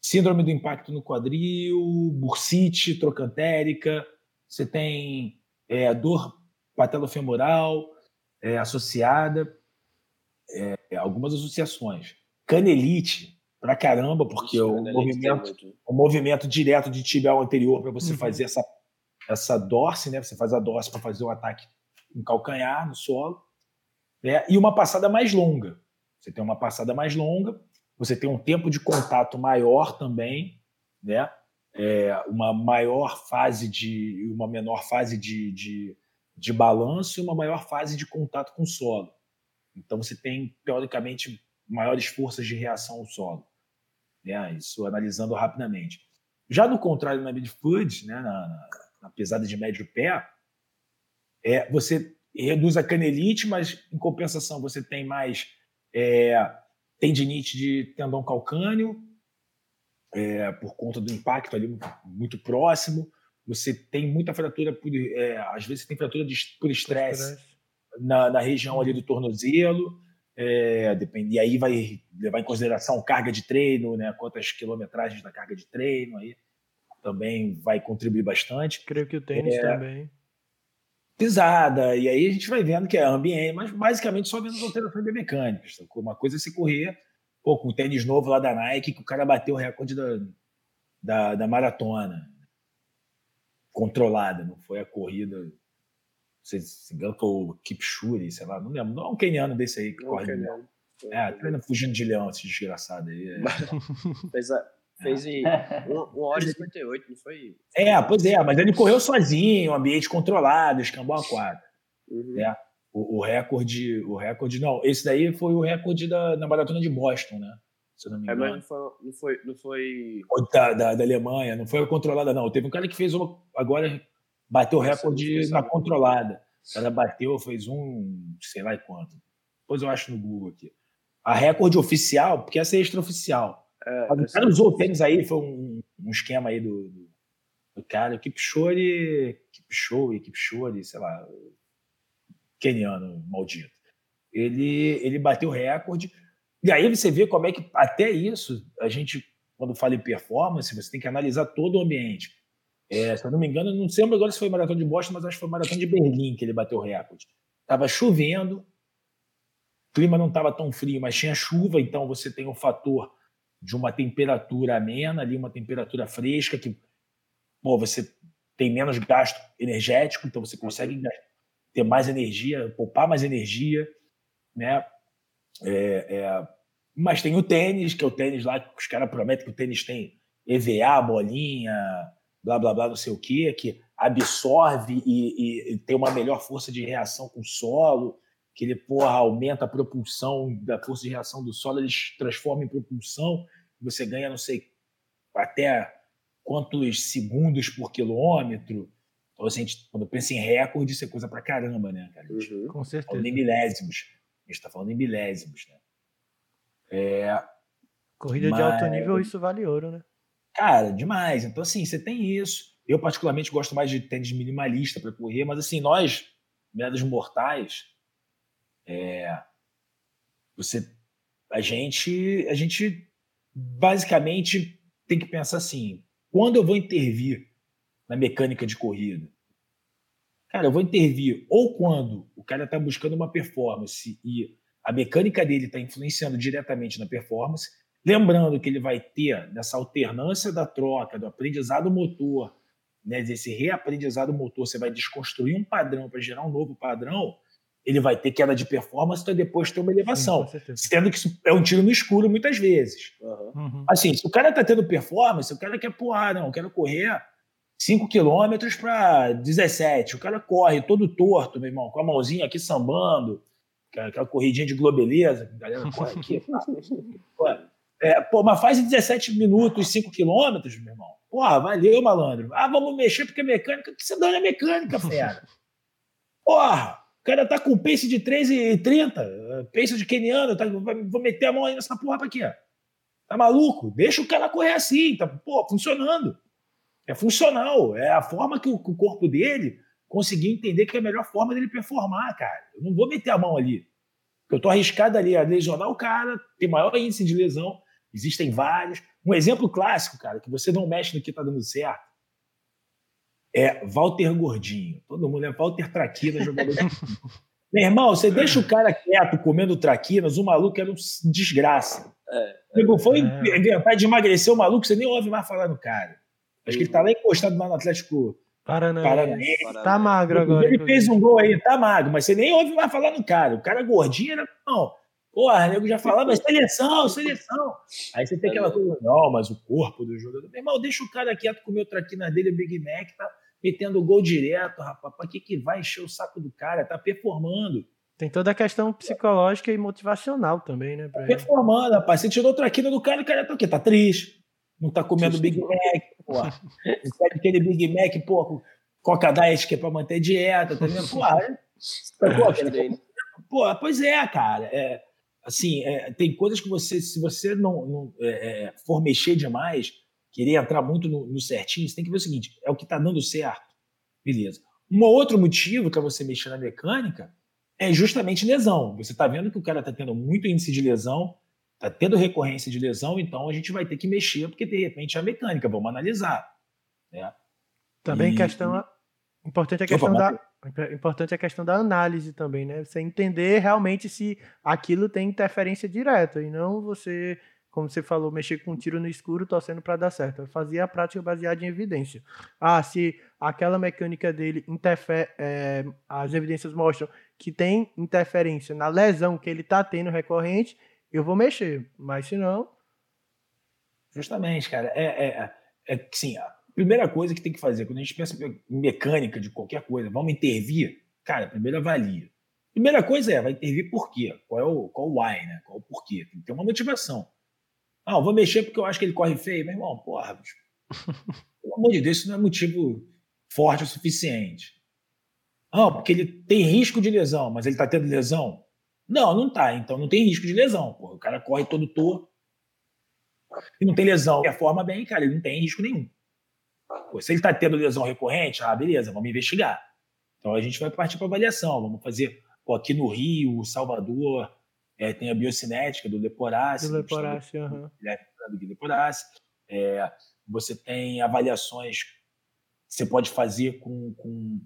síndrome do impacto no quadril, bursite trocantérica, você tem é, dor patelofemoral é, associada, é, algumas associações. Canelite, pra caramba, porque o movimento, o movimento direto de tibial anterior para você uhum. fazer essa essa dorse, né? Você faz a dorse para fazer o ataque em calcanhar no solo, né? E uma passada mais longa. Você tem uma passada mais longa, você tem um tempo de contato maior também, né? É, uma maior fase de uma menor fase de, de, de balanço e uma maior fase de contato com o solo. Então você tem teoricamente maiores forças de reação ao solo. Né? Isso analisando rapidamente. Já no contrário na midfoot, né, na, na, na pesada de médio pé, é, você reduz a canelite, mas em compensação você tem mais é, tendinite de tendão calcâneo, é, por conta do impacto ali muito próximo. Você tem muita fratura, por, é, às vezes você tem fratura de, por estresse na, na, região ali do tornozelo. É, depende, e aí vai levar em consideração carga de treino, né, quantas quilometragens da carga de treino aí também vai contribuir bastante. Creio que o tênis é, também. Pisada, e aí a gente vai vendo que é ambiente, mas basicamente só vendo as alterações biomecânicas. Uma coisa é se correr pô, com o tênis novo lá da Nike, que o cara bateu o recorde da, da, da maratona. Controlada, não foi a corrida. Não sei se engano, foi o Kipchoge, sei lá, não lembro. Não é um keniano desse aí que Não, corre. Keniano. Não. É, treina fugindo de leão, esse desgraçado aí. É. A, fez em 1 hora e 58, não foi? É, pois é, mas ele correu sozinho, ambiente controlado, escambou a quadra. Uhum. É. O, o recorde, o recorde, não, esse daí foi o recorde da, da maratona de Boston, né? Se eu não me É, engano. mas não foi, não foi, não foi da, da, da Alemanha, não foi a controlada, não. Teve um cara que fez uma. Agora bateu o recorde na controlada. O cara bateu, fez um, sei lá quanto. Depois eu acho no Google aqui. A recorde oficial, porque essa é extraoficial. É, o cara usou o tênis aí, foi um, um esquema aí do, do, do cara, Kipchoge, Kipchoge, Kipchoge, sei lá, keniano maldito. Ele, ele bateu o recorde. E aí você vê como é que até isso, a gente, quando fala em performance, você tem que analisar todo o ambiente. É, se eu não me engano, não sei agora se foi maratona de Boston, mas acho que foi maratona de Berlim que ele bateu o recorde. Tava chovendo, o clima não estava tão frio, mas tinha chuva, então você tem o fator de uma temperatura amena ali, uma temperatura fresca, que pô, você tem menos gasto energético, então você consegue ter mais energia, poupar mais energia, né? É, é, mas tem o tênis, que é o tênis lá que os caras prometem que o tênis tem EVA, bolinha, blá blá blá, não sei o quê, que absorve e, e- e tem uma melhor força de reação com o solo, que ele porra, aumenta a propulsão da força de reação do solo, ele transforma em propulsão, você ganha não sei até quantos segundos por quilômetro. Então, assim, a gente, quando pensa em recorde, isso é coisa pra caramba, né, cara? A gente Uhum. Com tá certeza. falando em milésimos. A gente está falando em milésimos, né? É, Corrida de Mas- alto nível, isso vale ouro, né? Cara, demais. Então, assim, você tem isso. Eu, particularmente, gosto mais de tênis minimalista para correr, mas, assim, nós, meros mortais, é, você, a gente, a gente basicamente tem que pensar assim: quando eu vou intervir na mecânica de corrida? Cara, eu vou intervir ou quando o cara está buscando uma performance e a mecânica dele está influenciando diretamente na performance, Lembrando que ele vai ter nessa alternância da troca, do aprendizado motor, né, desse reaprendizado motor, você vai desconstruir um padrão para gerar um novo padrão, ele vai ter queda de performance para depois ter uma Sim, elevação. certeza. Sendo que isso é um tiro no escuro muitas vezes. Uhum. Assim, se o cara tá tendo performance, o cara quer, porra, não, eu quero correr 5 quilômetros para 17. O cara corre todo torto, meu irmão, com a mãozinha aqui sambando, aquela aquela corridinha de globeleza, que a galera corre aqui. é, pô, mas faz em 17 minutos 5 quilômetros, meu irmão. Porra, valeu, malandro. Ah, vamos mexer porque é mecânica. O que você dá na mecânica, fera? Porra, o cara tá com pace de 3,30, eh, pace de keniano, tá, vou meter a mão aí nessa porra pra quê? Tá maluco? Deixa o cara correr assim, tá, pô, funcionando. É funcional, é a forma que o, que o corpo dele conseguiu entender que é a melhor forma dele performar, cara. Eu não vou meter a mão ali. Eu tô arriscado ali a lesionar o cara, tem maior índice de lesão, existem vários. Um exemplo clássico, cara, que você não mexe no que tá dando certo, é Walter Gordinho. Todo mundo é Walter Traquina, jogador Meu irmão, você deixa o cara quieto comendo traquinas, o maluco era um desgraça. É, Nego, foi É. inventar de emagrecer o maluco, você nem ouve mais falar no cara. Acho que ele tá lá encostado lá no Atlético Paranaense. Paranaense. Paraná. Tá magro agora. Ele fez um gol aí, tá magro, mas você nem ouve mais falar no cara. O cara gordinho era. Não. Porra, o nego já falava seleção, seleção. Aí você tem aquela coisa, não, mas o corpo do jogador. Meu irmão, deixa o cara quieto comer o traquinas dele, o Big Mac, tá metendo gol direto, rapaz. Pra que, que vai encher o saco do cara? Tá performando. Tem toda a questão psicológica e motivacional também, né? pra ele. Performando, rapaz. Você tirou o traquina do cara, o cara tá o quê? Tá triste. Não tá comendo Big Mac, porra. Não pede aquele Big Mac, pô, com Coca Diet que é pra manter dieta, tá vendo? Porra, é- pô. Pô, pois é, cara. É, assim, é, tem coisas que você, se você não, não, é, é, for mexer demais, querer entrar muito no, no certinho, você tem que ver o seguinte: é o que está dando certo. Beleza. Um outro motivo para você mexer na mecânica é justamente lesão. Você está vendo que o cara está tendo muito índice de lesão, está tendo recorrência de lesão, então a gente vai ter que mexer, porque de repente é a mecânica, vamos analisar. Né? Também E- questão. Importante a Opa, questão da. Importante a questão da análise também, né? Você entender realmente se aquilo tem interferência direta e não você, como você falou, mexer com um tiro no escuro torcendo para dar certo. Fazia a prática baseada em evidência. Ah, se aquela mecânica dele interfere, é, as evidências mostram que tem interferência na lesão que ele está tendo recorrente, eu vou mexer. Mas se não. Justamente, cara. É, é, é, é sim, Primeira coisa que tem que fazer, quando a gente pensa em mecânica de qualquer coisa, vamos intervir, cara, primeiro avalia. Primeira coisa é, vai intervir por quê? Qual é o, qual o why, né? Qual o porquê? Tem que ter uma motivação. Ah, vou mexer porque eu acho que ele corre feio. Meu irmão, porra, bicho. pelo amor de Deus, isso não é motivo forte o suficiente. Ah, porque ele tem risco de lesão, mas ele tá tendo lesão? Não, não tá. Então não tem risco de lesão. Porra. O cara corre todo torto e não tem lesão. Performa bem, cara, ele não tem risco nenhum. Pô, se ele está tendo lesão recorrente, ah, beleza, vamos investigar. Então a gente vai partir para avaliação. Vamos fazer pô, aqui no Rio, Salvador, é, tem a biocinética do Leporace. Do Leporace, aham. Uhum. Do Leporace. É, você tem avaliações que você pode fazer com, com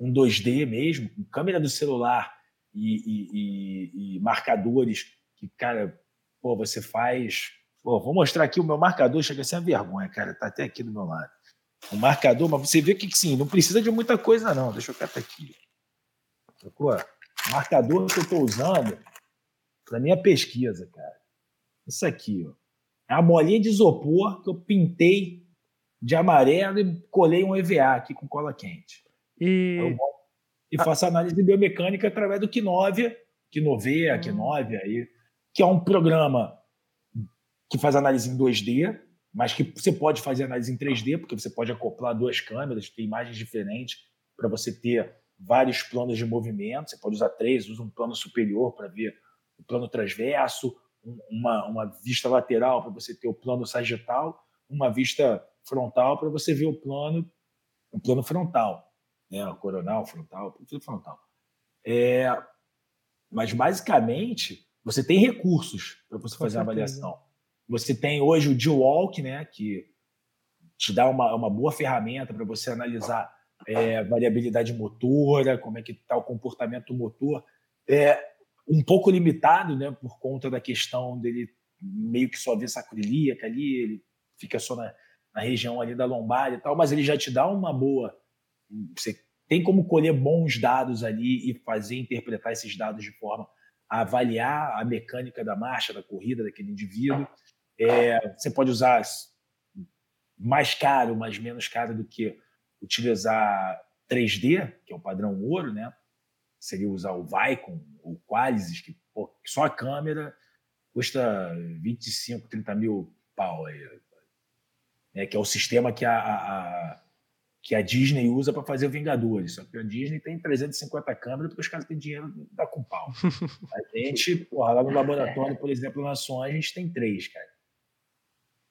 um 2D mesmo, com câmera do celular e, e, e, e marcadores que, cara, pô, você faz. Pô, vou mostrar aqui o meu marcador, chega a ser uma vergonha, cara, tá até aqui do meu lado o marcador, mas você vê que sim, não precisa de muita coisa, não. Deixa eu catar aqui. Sacou? O marcador que eu estou usando para minha pesquisa, cara. Isso aqui, ó. É a bolinha de isopor que eu pintei de amarelo e colei um EVA aqui com cola quente. E, e faço análise biomecânica através do Quinovia, Quinovea, hum. Quinovia aí, que é um programa que faz análise em 2D, mas que você pode fazer análise em 3D, porque você pode acoplar duas câmeras, ter imagens diferentes para você ter vários planos de movimento. Você pode usar três, usa um plano superior para ver o plano transverso, uma, uma vista lateral para você ter o plano sagital, uma vista frontal para você ver o plano, o plano frontal, né? O coronal, frontal, tudo frontal. É, mas basicamente você tem recursos para você fazer a avaliação. Você tem hoje o D-Walk, né, que te dá uma, uma boa ferramenta para você analisar é, variabilidade motora, como é que está o comportamento motor. É um pouco limitado, né, por conta da questão dele meio que só ver sacroiliaca ali, ele fica só na, na região ali da lombar e tal, mas ele já te dá uma boa. Você tem como colher bons dados ali e fazer interpretar esses dados de forma a avaliar a mecânica da marcha, da corrida daquele indivíduo. É, você pode usar mais caro, mas menos caro do que utilizar 3D, que é o padrão ouro, né? Seria usar o Vicon ou Qualis, que pô, só a câmera custa 25, 30 mil pau. Né? Que é o sistema que a, a, que a Disney usa para fazer o Vingadores. Só que a Disney tem 350 câmeras porque os caras têm dinheiro dá com pau. A gente, porra, lá no laboratório, por exemplo, na Sony, a gente tem três, cara.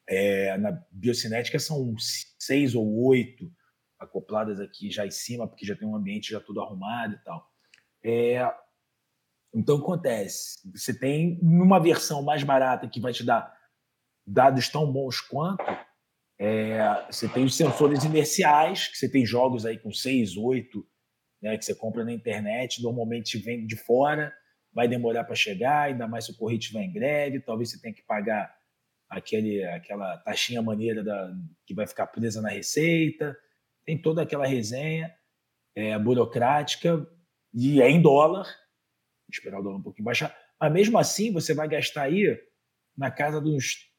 É, na biocinética são seis ou oito acopladas aqui já em cima, porque já tem um ambiente já tudo arrumado e tal. É, então acontece, você tem uma versão mais barata que vai te dar dados tão bons quanto, é, você tem os sensores inerciais, que você tem jogos aí com seis, oito, né, que você compra na internet, normalmente vem de fora, vai demorar para chegar, ainda mais se o correio estiver em greve, talvez você tenha que pagar aquele, aquela taxinha maneira da, que vai ficar presa na receita, tem toda aquela resenha é, burocrática e é em dólar, Vou esperar o dólar um pouquinho baixar, mas mesmo assim você vai gastar aí na casa dos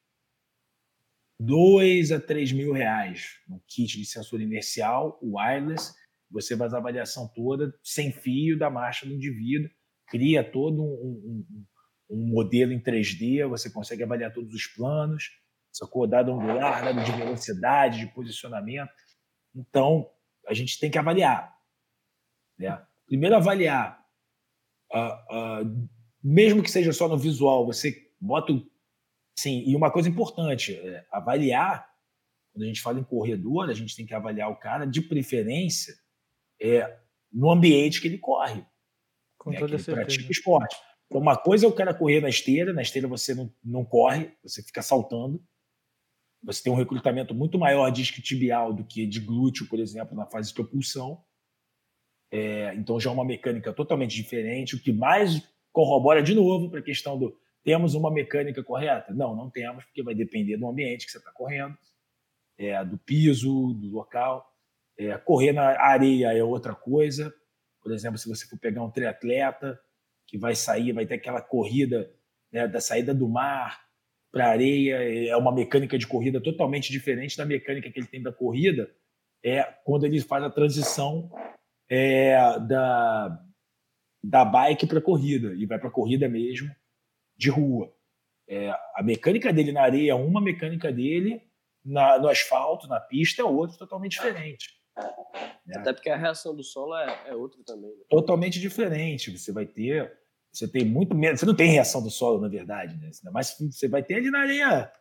2 a 3 mil reais no kit de sensor inercial, wireless, você faz a avaliação toda sem fio da marcha do indivíduo, cria todo um, um, um modelo em 3D, você consegue avaliar todos os planos, sacou? Dado angular, dado de velocidade, de posicionamento. Então, a gente tem que avaliar. Né? Primeiro, avaliar. Uh, uh, mesmo que seja só no visual, você bota. Sim, e uma coisa importante: é avaliar. Quando a gente fala em corredor, a gente tem que avaliar o cara, de preferência, é, no ambiente que ele corre. Com né, toda que ele pratica esporte. Então, uma coisa é o cara correr na esteira, na esteira você não, não corre, você fica saltando. Você tem um recrutamento muito maior de isquiotibial do que de glúteo, por exemplo, na fase de propulsão. É, então já é uma mecânica totalmente diferente, o que mais corrobora de novo para a questão do temos uma mecânica correta? Não, não temos, porque vai depender do ambiente que você está correndo, é, do piso, do local. É, correr na areia é outra coisa. Por exemplo, se você for pegar um triatleta que vai sair, vai ter aquela corrida né, da saída do mar para a areia, é uma mecânica de corrida totalmente diferente da mecânica que ele tem da corrida, é quando ele faz a transição é, da, da bike para corrida, e vai para corrida mesmo, de rua. É, a mecânica dele na areia é uma, mecânica dele na, no asfalto, na pista, é outra totalmente diferente. Né? Até porque a reação do solo é, é outra também. Né? Totalmente diferente. Você vai ter. Você tem muito menos. Você não tem reação do solo, na verdade, né? Mas você vai ter ali na areia,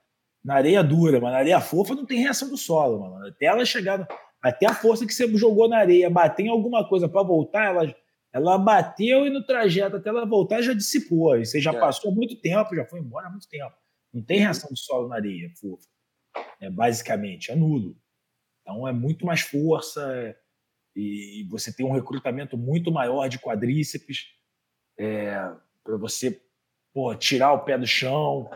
na areia dura, mas na areia fofa não tem reação do solo, mano. Até ela chegar. Até a força que você jogou na areia bater em alguma coisa para voltar, ela ela bateu e no trajeto até ela voltar já dissipou. E você já é. passou muito tempo, já foi embora há muito tempo. Não tem reação de solo na areia, fofa. É, basicamente, é nulo. Então é muito mais força e você tem um recrutamento muito maior de quadríceps é, para você pô, tirar o pé do chão,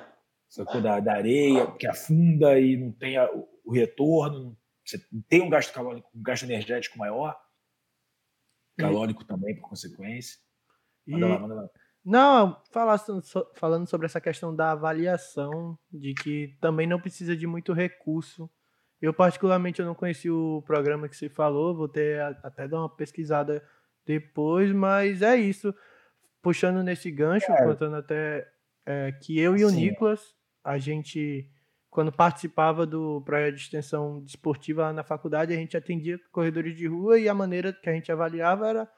da, da areia, que afunda e não tem a, o retorno. Você tem um gasto calórico, um gasto energético maior calórico e... também, por consequência. Manda e... lá, manda lá. Não, falando sobre essa questão da avaliação, de que também não precisa de muito recurso. Eu, particularmente, eu não conheci o programa que você falou, vou ter até dar uma pesquisada depois, mas é isso. Puxando nesse gancho, contando até é, que eu e o Sim. Nicolas, a gente quando participava do projeto de extensão desportiva lá na faculdade, a gente atendia corredores de rua e a maneira que a gente avaliava era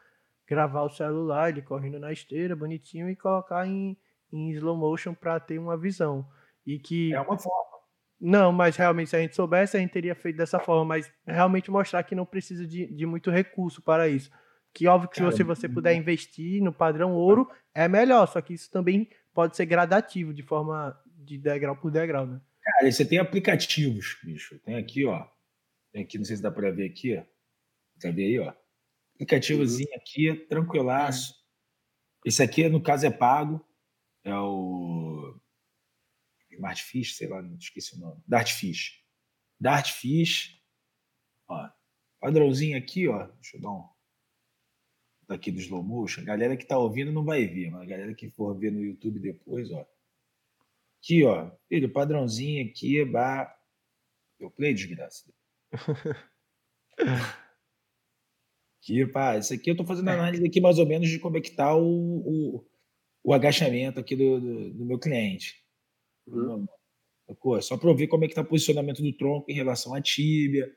gravar o celular, ele correndo na esteira, bonitinho, e colocar em, em slow motion para ter uma visão. E que. É uma forma. Não, mas realmente, se a gente soubesse, a gente teria feito dessa forma, mas realmente mostrar que não precisa de, de muito recurso para isso. Que óbvio que Cara, se você, você puder investir no padrão ouro, é melhor, só que isso também pode ser gradativo, de forma de degrau por degrau, né? Cara, você tem aplicativos, bicho. Tem aqui, ó. Tem aqui, não sei se dá para ver aqui. Tá ver aí, ó. Aplicativozinho uhum. aqui, tranquilaço. Esse aqui, no caso, é pago. É o Smartfish, sei lá, não esqueci o nome. Dartfish. Dartfish. Ó, padrãozinho aqui, ó. Deixa eu dar um daqui do slow motion. A galera que tá ouvindo não vai ver, mas a galera que for ver no YouTube depois, ó. Aqui, ó. Filho, padrãozinho aqui, bar. Eu play, desgraça. aqui, pá, isso aqui eu tô fazendo análise aqui mais ou menos de como é que tá o, o, o agachamento aqui do, do, do meu cliente. Uhum. Sacou? Só para eu ver como é que tá o posicionamento do tronco em relação à tíbia.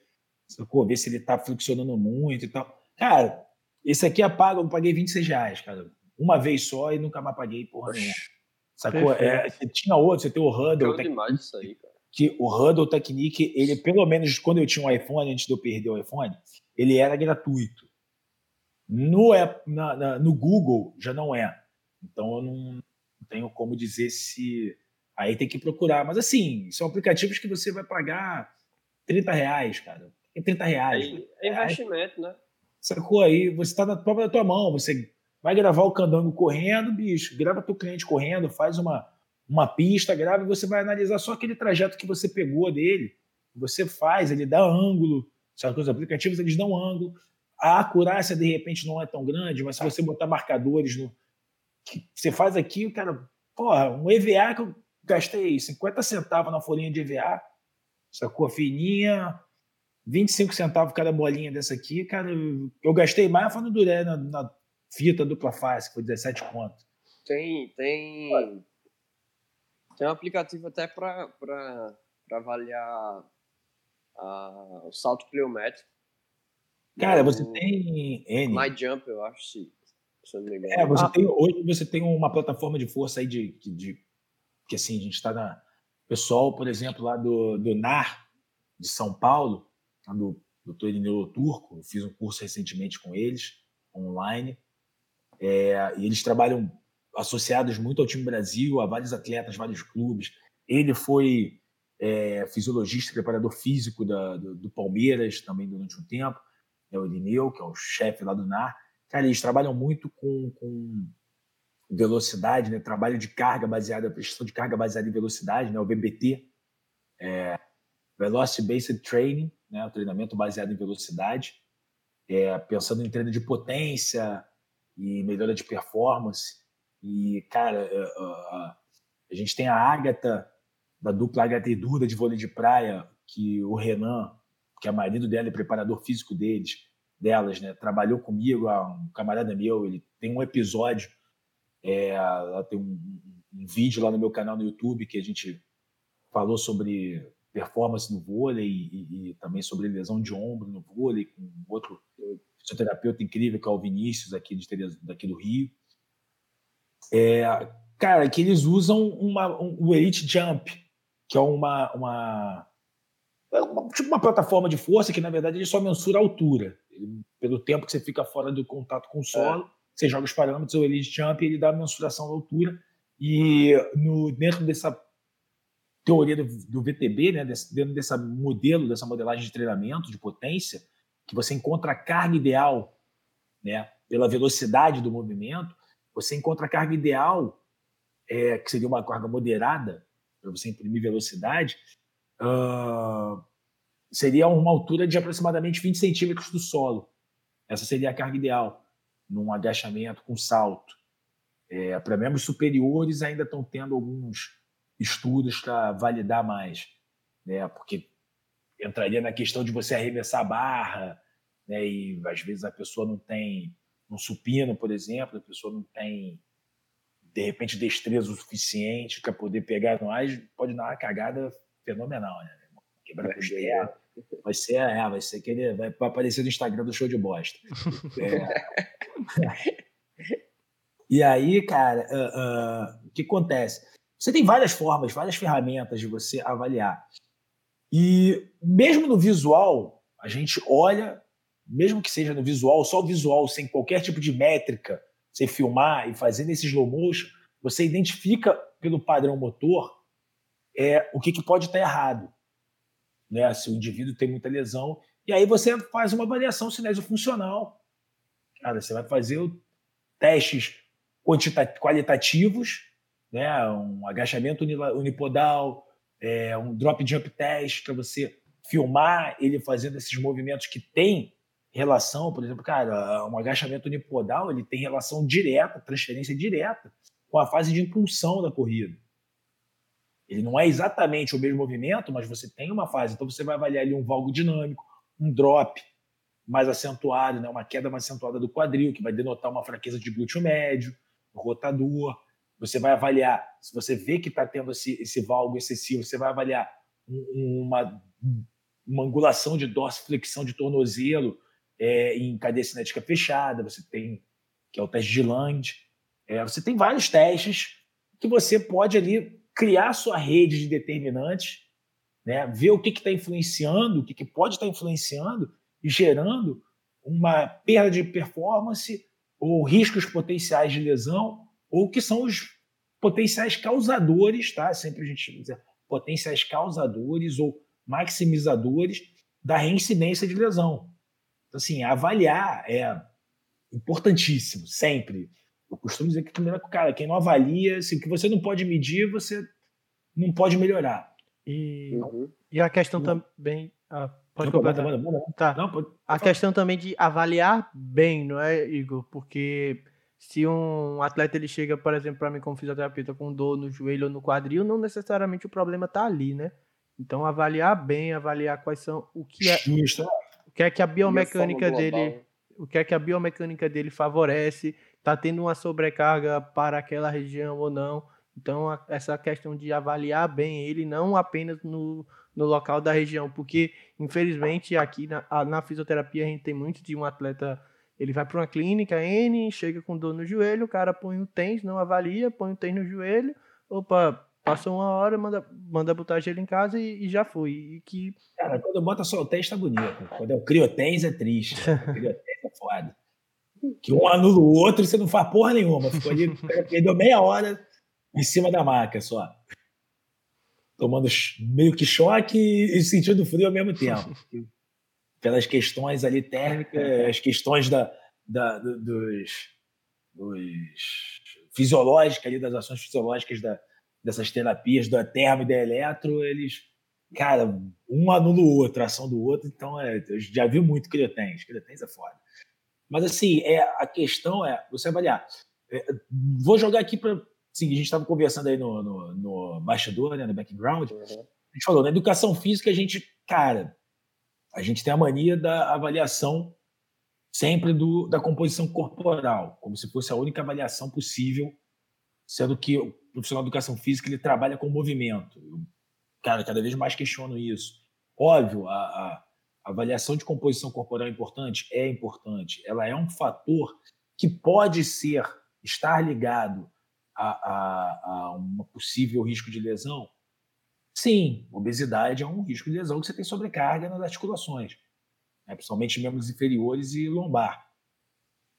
Sacou? Ver se ele tá flexionando muito e tal. Cara, esse aqui é pago, eu paguei 26 reais, cara. Uma vez só e nunca mais paguei porra nenhuma. Sacou? É, tinha outro, você tem o Huddle. Tec... demais isso aí, cara. Que o Huddle Technique, ele, pelo menos quando eu tinha um iPhone, antes de eu perder o iPhone, ele era gratuito. No, na, na, no Google já não é. Então eu não tenho como dizer se. Aí tem que procurar. Mas assim, são aplicativos que você vai pagar 30 reais, cara. É 30 reais. É, é investimento, né? Sacou? Aí você está na própria tua mão. Você Vai gravar o candango correndo, bicho, grava teu cliente correndo, faz uma, uma pista, grava e você vai analisar só aquele trajeto que você pegou dele. Você faz, ele dá ângulo. Sabe, os aplicativos eles dão ângulo. A acurácia, de repente, não é tão grande, mas se você botar marcadores no. Você faz aqui, o cara. Porra, um EVA que eu gastei 50 centavos na folhinha de EVA, sacou? Fininha, 25 centavos cada bolinha dessa aqui, cara. Eu gastei mais no Duré, na, na fita dupla face, que foi 17 conto. Tem, tem, tem um aplicativo até para avaliar a, o salto pliométrico. Cara, você tem N. My Jump, eu acho, se, se eu não me engano. É, você ah. tem, hoje você tem uma plataforma de força aí de, de, de que assim, a gente está na. Pessoal, por exemplo, lá do, do NAR, de São Paulo, do Dr. Irineu Turco, eu fiz um curso recentemente com eles, online. É, e eles trabalham associados muito ao time Brasil, a vários atletas, vários clubes. Ele foi é, fisiologista, preparador físico da, do, do, Palmeiras também durante um tempo. É o Irineu, que é o chefe lá do NAR. cara, eles trabalham muito com, com velocidade, né? Trabalho de carga baseada, prestação de carga baseada em velocidade, né? O VBT, é, Velocity Based Training, né? O treinamento baseado em velocidade, é, pensando em treino de potência e melhora de performance. E, cara, a, é, a, gente tem a Ágata, da dupla Ágata e Duda de vôlei de praia, que o Renan, que é marido dela e preparador físico deles, delas, né? Trabalhou comigo, um camarada meu, ele tem um episódio, é, tem um, um, vídeo lá no meu canal no YouTube que a gente falou sobre performance no vôlei e, e, também sobre lesão de ombro no vôlei com outro fisioterapeuta incrível que é o Vinícius aqui de daqui do Rio. É, cara, que eles usam uma, um, o Elite Jump, que é uma, uma, uma, tipo uma plataforma de força que na verdade ele só mensura a altura. Ele, pelo tempo que você fica fora do contato com o solo, é. você joga os parâmetros, o Elite Jump ele dá a mensuração da altura. E no, dentro dessa teoria do, do VTB, né, desse, dentro desse modelo, dessa modelagem de treinamento, de potência, que você encontra a carga ideal né, pela velocidade do movimento, você encontra a carga ideal, é, que seria uma carga moderada, para você imprimir velocidade, uh, seria uma altura de aproximadamente 20 centímetros do solo. Essa seria a carga ideal, num agachamento com salto. É, para membros superiores ainda estão tendo alguns estudos para validar mais, né? Porque entraria na questão de você arremessar a barra, né? E às vezes a pessoa não tem um supino, por exemplo, a pessoa não tem de repente destreza o suficiente para poder pegar no ar, pode dar uma cagada fenomenal, né? Quebrar costela. Vai ser, é, vai ser aquele. Vai aparecer no Instagram do show de bosta. É. e aí, cara, uh, uh, o que acontece? Você tem várias formas, várias ferramentas de você avaliar. E mesmo no visual, a gente olha, mesmo que seja no visual, só o visual, sem qualquer tipo de métrica, você filmar e fazer esse slow motion, você identifica pelo padrão motor é, o que, que pode estar errado. Né? Se o indivíduo tem muita lesão. E aí você faz uma avaliação cinésio-funcional. Cara, você vai fazer testes qualitativos né? um agachamento unipodal, é, um drop jump test para você filmar ele fazendo esses movimentos que tem relação, por exemplo, cara, um agachamento unipodal ele tem relação direta, transferência direta com a fase de impulsão da corrida. Ele não é exatamente o mesmo movimento, mas você tem uma fase. Então você vai avaliar ali um valgo dinâmico, um drop mais acentuado, né? uma queda mais acentuada do quadril, que vai denotar uma fraqueza de glúteo médio, rotador. Você vai avaliar, se você vê que está tendo esse, esse valgo excessivo, você vai avaliar uma, uma angulação de dorsiflexão de tornozelo é, em cadeia cinética fechada, você tem, que é o teste de Land. É, você tem vários testes que você pode ali criar sua rede de determinantes, né, ver o que está influenciando, o que, que pode estar tá influenciando e gerando uma perda de performance ou riscos potenciais de lesão ou que são os potenciais causadores, tá? Sempre a gente usa potenciais causadores ou maximizadores da reincidência de lesão. Então, assim, avaliar é importantíssimo, sempre. Eu costumo dizer que, primeiro, cara, quem não avalia, assim, o que você não pode medir, você não pode melhorar. E, uhum. e a questão uhum. também. Ah, pode não, completar. Tá. Não, pode, pode a falar. questão também de avaliar bem, não é, Igor? Porque se um atleta ele chega, por exemplo, para mim como fisioterapeuta com dor no joelho ou no quadril, não necessariamente o problema está ali, né? Então avaliar bem, avaliar quais são o que é Justo. o que é que a biomecânica dele, o que é que a biomecânica dele favorece, está tendo uma sobrecarga para aquela região ou não. Então a, essa questão de avaliar bem ele não apenas no, no local da região, porque infelizmente aqui na, na fisioterapia a gente tem muito de um atleta ele vai para uma clínica N, chega com dor no joelho, o cara põe o TENS, não avalia, põe o TENS no joelho, opa, passou uma hora, manda, manda botar gelo em casa e, e já foi. E que... Cara, quando bota só o TENS tá bonito. Quando é o criotens é triste. O criotens é foda. Que um anula o outro e você não faz porra nenhuma. Ficou ali, perdeu meia hora em cima da maca só. Tomando meio que choque e sentindo frio ao mesmo tempo pelas questões ali térmicas, as questões da, da, do, dos, dos fisiológicas ali, das ações fisiológicas da, dessas terapias, da termo e da eletro, eles, cara, um anula o outro, a ação do outro, então é, eu já vi muito cretens, cretens é foda. Mas assim, é, a questão é você avaliar. É, vou jogar aqui para. Sim, a gente estava conversando aí no, no, no bastidor, né, no background. Uhum. A gente falou, na educação física, a gente, cara, a gente tem a mania da avaliação sempre do, da composição corporal, como se fosse a única avaliação possível, sendo que o profissional de educação física ele trabalha com movimento. Eu, cara, cada vez mais questiono isso. Óbvio, a, a, avaliação de composição corporal é importante? É importante. Ela é um fator que pode ser, estar ligado a, a, a um possível risco de lesão? Sim, obesidade é um risco de lesão que você tem sobrecarga nas articulações né, principalmente membros inferiores e lombar.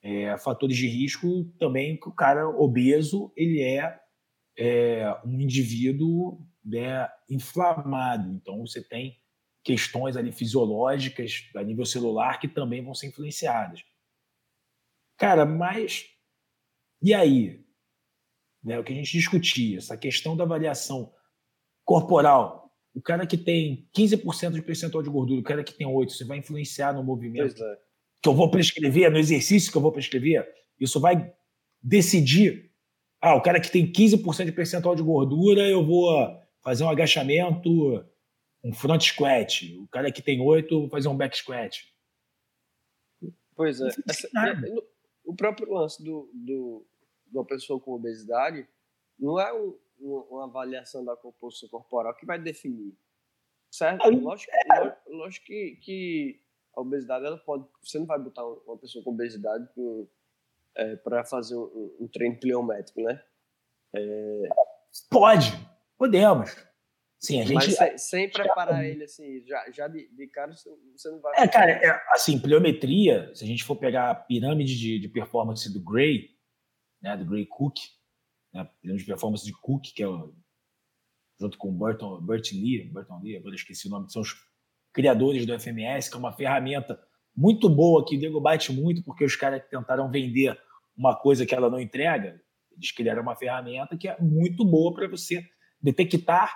É, fatores de risco também que o cara obeso ele é, é um indivíduo né, inflamado, então você tem questões ali fisiológicas a nível celular que também vão ser influenciadas. Cara, mas e aí? Né, o que a gente discutia, essa questão da avaliação corporal, o cara que tem 15% de percentual de gordura, o cara que tem 8%, você vai influenciar no movimento é. que eu vou prescrever, no exercício que eu vou prescrever. Isso vai decidir. Ah, o cara que tem 15% de percentual de gordura, eu vou fazer um agachamento, um front squat. O cara que tem 8, eu vou fazer um back squat. Pois é. Essa, o próprio lance do, do, de uma pessoa com obesidade não é um, uma avaliação da composição corporal que vai definir. Certo? Aí, lógico, é. lógico que, que a obesidade, ela pode. Você não vai botar uma pessoa com obesidade é, para fazer um, um, treino pliométrico, né? É... Pode, podemos. Sim, a gente. Mas sem, sem preparar ele assim, já, já de, de cara, você não vai. É, cara, é, assim, pliometria, se a gente for pegar a pirâmide de, de performance do Gray, né, do Gray Cook, né, de performance de Cook, que é o, junto com Burton, Burt Lee, Burton Lee, agora esqueci o nome, que são os criadores do FMS, que é uma ferramenta muito boa que o Diego bate muito, porque os caras tentaram vender uma coisa que ela não entrega. Eles criaram uma ferramenta que é muito boa para você detectar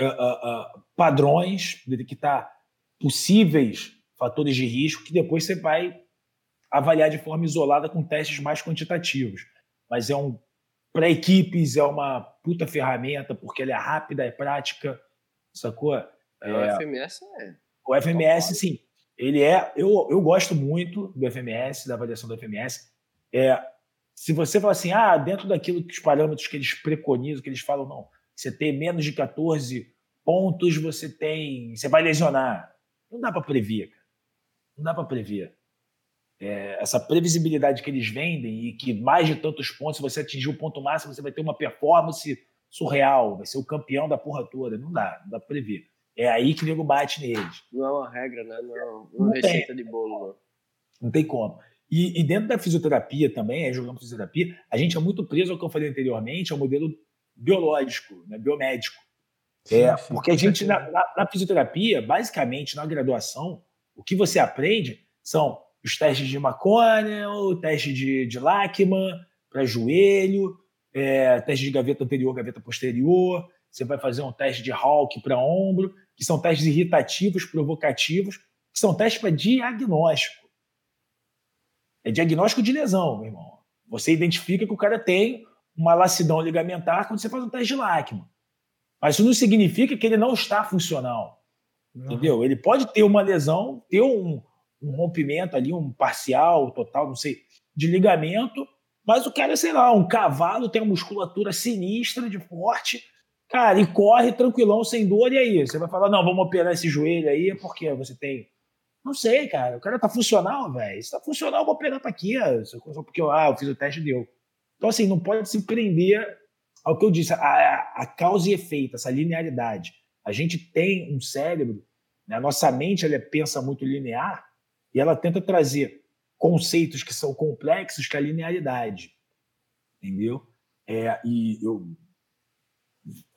uh, uh, uh, padrões, detectar possíveis fatores de risco que depois você vai avaliar de forma isolada com testes mais quantitativos. Mas é um para equipes é uma puta ferramenta, porque ela é rápida, é prática, sacou? É, o FMS é. O FMS, sim. Ele é. Eu, eu gosto muito do FMS, da avaliação do FMS. É, se você fala assim, ah, dentro daquilo que os parâmetros que eles preconizam, que eles falam, não, você tem menos de 14 pontos, você tem. Você vai lesionar. Não dá para prever, cara. Não dá para prever é, essa previsibilidade que eles vendem e que mais de tantos pontos, se você atingir o ponto máximo, você vai ter uma performance surreal, vai ser o campeão da porra toda. Não dá, não dá pra prever. É aí que o nego bate neles. Não é uma regra, né? Não é uma não receita tem. de bolo. Não. não tem como. E, e, dentro da fisioterapia também, é, jogando fisioterapia, a gente é muito preso ao que eu falei anteriormente, ao modelo biológico, né, biomédico. É, sim, sim, porque a gente, na, na, na fisioterapia, basicamente, na graduação, o que você aprende são os testes de McConnell, o teste de, de Lachman para joelho, é, teste de gaveta anterior, gaveta posterior. Você vai fazer um teste de Hawk para ombro, que são testes irritativos, provocativos, que são testes para diagnóstico. É diagnóstico de lesão, meu irmão. Você identifica que o cara tem uma lacidão ligamentar quando você faz um teste de Lachman. Mas isso não significa que ele não está funcional. Uhum. Entendeu? Ele pode ter uma lesão, ter um, um rompimento ali, um parcial, total, não sei, de ligamento, mas o cara, sei lá, um cavalo tem uma musculatura sinistra, de forte, cara, e corre tranquilão, sem dor, e aí? Você vai falar, não, vamos operar esse joelho aí, porque você tem. Não sei, cara, o cara tá funcional, velho. Se tá funcional, eu vou operar pra quê? Só porque ah, eu fiz o teste e deu. Então, assim, não pode se prender ao que eu disse, a, a causa e efeito, essa linearidade. A gente tem um cérebro, né? a nossa mente ela pensa muito linear, e ela tenta trazer conceitos que são complexos que a linearidade. Entendeu? É, e eu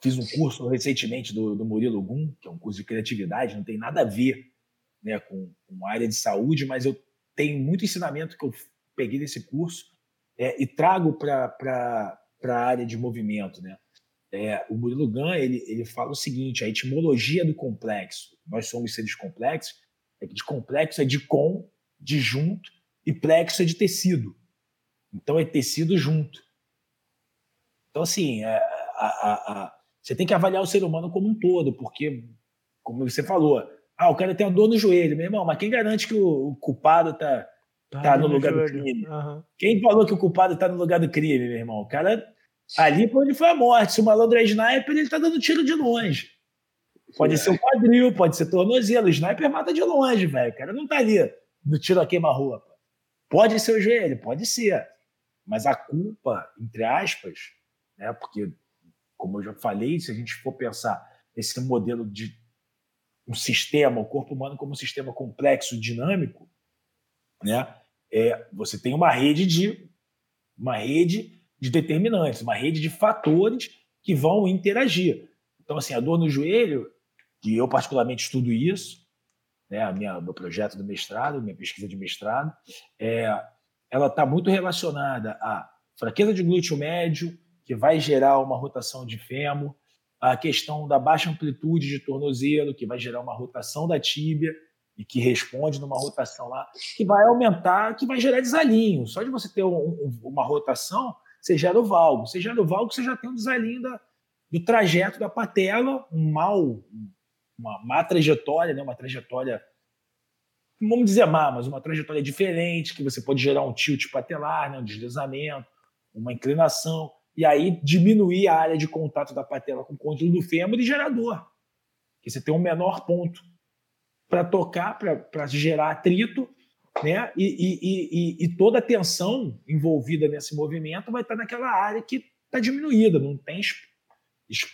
fiz um curso recentemente do, do Murilo Gum, que é um curso de criatividade, não tem nada a ver né, com, com a área de saúde, mas eu tem muito ensinamento que eu peguei desse curso é, e trago para a área de movimento. Né? É, o Murilo Gun ele, ele fala o seguinte: a etimologia do complexo. Nós somos seres complexos. É que de complexo é de com, de junto, e plexo é de tecido. Então é tecido junto. Então, assim, é, a, a, a, você tem que avaliar o ser humano como um todo, porque, como você falou, ah, o cara tem uma dor no joelho, meu irmão, mas quem garante que o, o culpado tá, tá, tá no, lugar joelho. do crime? Uhum. Quem falou que o culpado tá no lugar do crime, meu irmão? O cara ali foi onde foi a morte. Se o malandro é sniper, ele tá dando tiro de longe. Pode ser o quadril, pode ser tornozelo. O sniper mata de longe, velho. O cara não tá ali no tiro a queima-roupa. Pode ser o joelho, pode ser. Mas a culpa, entre aspas, né? Porque, como eu já falei, se a gente for pensar esse modelo de um sistema, o corpo humano como um sistema complexo, dinâmico, né? É, você tem uma rede de uma rede de determinantes, uma rede de fatores que vão interagir. Então, assim, a dor no joelho, que eu particularmente estudo isso, né, a minha, meu projeto do mestrado, minha pesquisa de mestrado, é, ela está muito relacionada à fraqueza de glúteo médio, que vai gerar uma rotação de fêmur, a questão da baixa amplitude de tornozelo, que vai gerar uma rotação da tíbia e que responde numa rotação lá, que vai aumentar, que vai gerar desalinho. Só de você ter um, um, uma rotação, você gera o valgo. Você gera o valgo, você já tem um desalinho da, do trajeto da patela, um mal, uma má trajetória, né? uma trajetória, vamos dizer má, mas uma trajetória diferente, que você pode gerar um tilt patelar, né? um deslizamento, uma inclinação e aí diminuir a área de contato da patela com o côndilo do fêmur e gerador. Que você tem um menor ponto para tocar, para gerar atrito, né? E, e, e, e, toda a tensão envolvida nesse movimento vai estar naquela área que está diminuída, não tem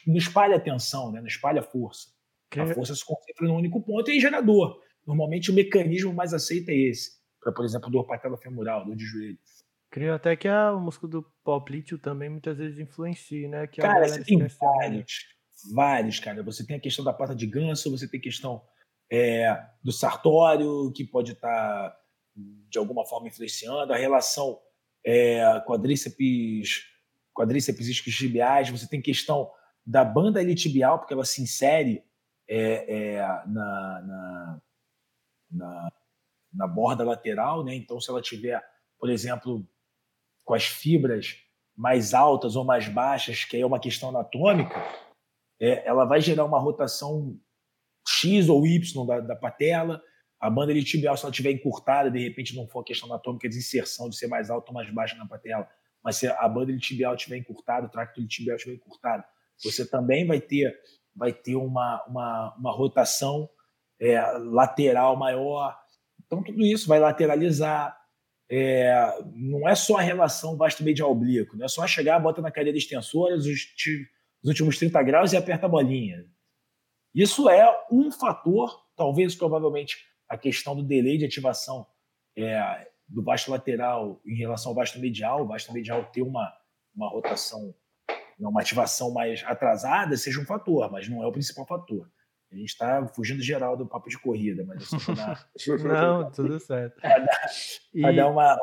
não espalha tensão, né? não espalha força. A força se concentra num único ponto e é gerador. Normalmente o mecanismo mais aceito é esse, para, por exemplo, dor patela femoral, dor de joelho. Creio até que a, o músculo do poplíteo também muitas vezes influencia, né? Que cara, você tem vários, vários, cara. Você tem a questão da pata de ganso, você tem a questão é, do sartório, que pode estar tá, de alguma forma influenciando, a relação é, quadríceps, quadríceps isquiotibiais, você tem questão da banda iliotibial, porque ela se insere é, é, na, na, na, na borda lateral, né? Então, se ela tiver, por exemplo, com as fibras mais altas ou mais baixas, que aí é uma questão anatômica, é, ela vai gerar uma rotação X ou Y da, da patela. A banda tibial, se ela estiver encurtada, de repente não for questão anatômica de inserção, de ser mais alta ou mais baixa na patela, mas se a banda tibial estiver encurtada, o tracto tibial estiver encurtado, você também vai ter, vai ter uma, uma, uma rotação é, lateral maior. Então, tudo isso vai lateralizar, é, não é só a relação vasto medial oblíquo, não é só chegar, bota na cadeira extensora os, os últimos 30 graus e aperta a bolinha. Isso é um fator, talvez provavelmente a questão do delay de ativação é, do vasto lateral em relação ao vasto medial, o vasto medial ter uma, uma rotação, uma ativação mais atrasada, seja um fator, mas não é o principal fator. A gente está fugindo geral do papo de corrida, mas assim, dar... Não, tudo certo. Para dar, e... dar uma,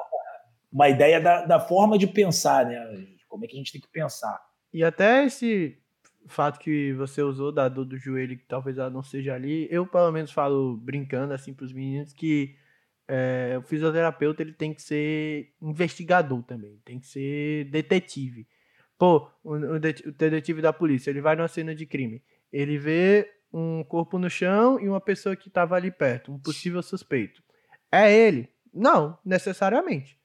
uma ideia da, da forma de pensar, né? Como é que a gente tem que pensar. E até esse fato que você usou da dor do joelho, que talvez ela não seja ali, eu pelo menos falo brincando assim para os meninos que é, o fisioterapeuta ele tem que ser investigador também, tem que ser detetive. Pô, o, o detetive da polícia, ele vai numa cena de crime, ele vê um corpo no chão e uma pessoa que estava ali perto, um possível suspeito. É ele? Não, necessariamente.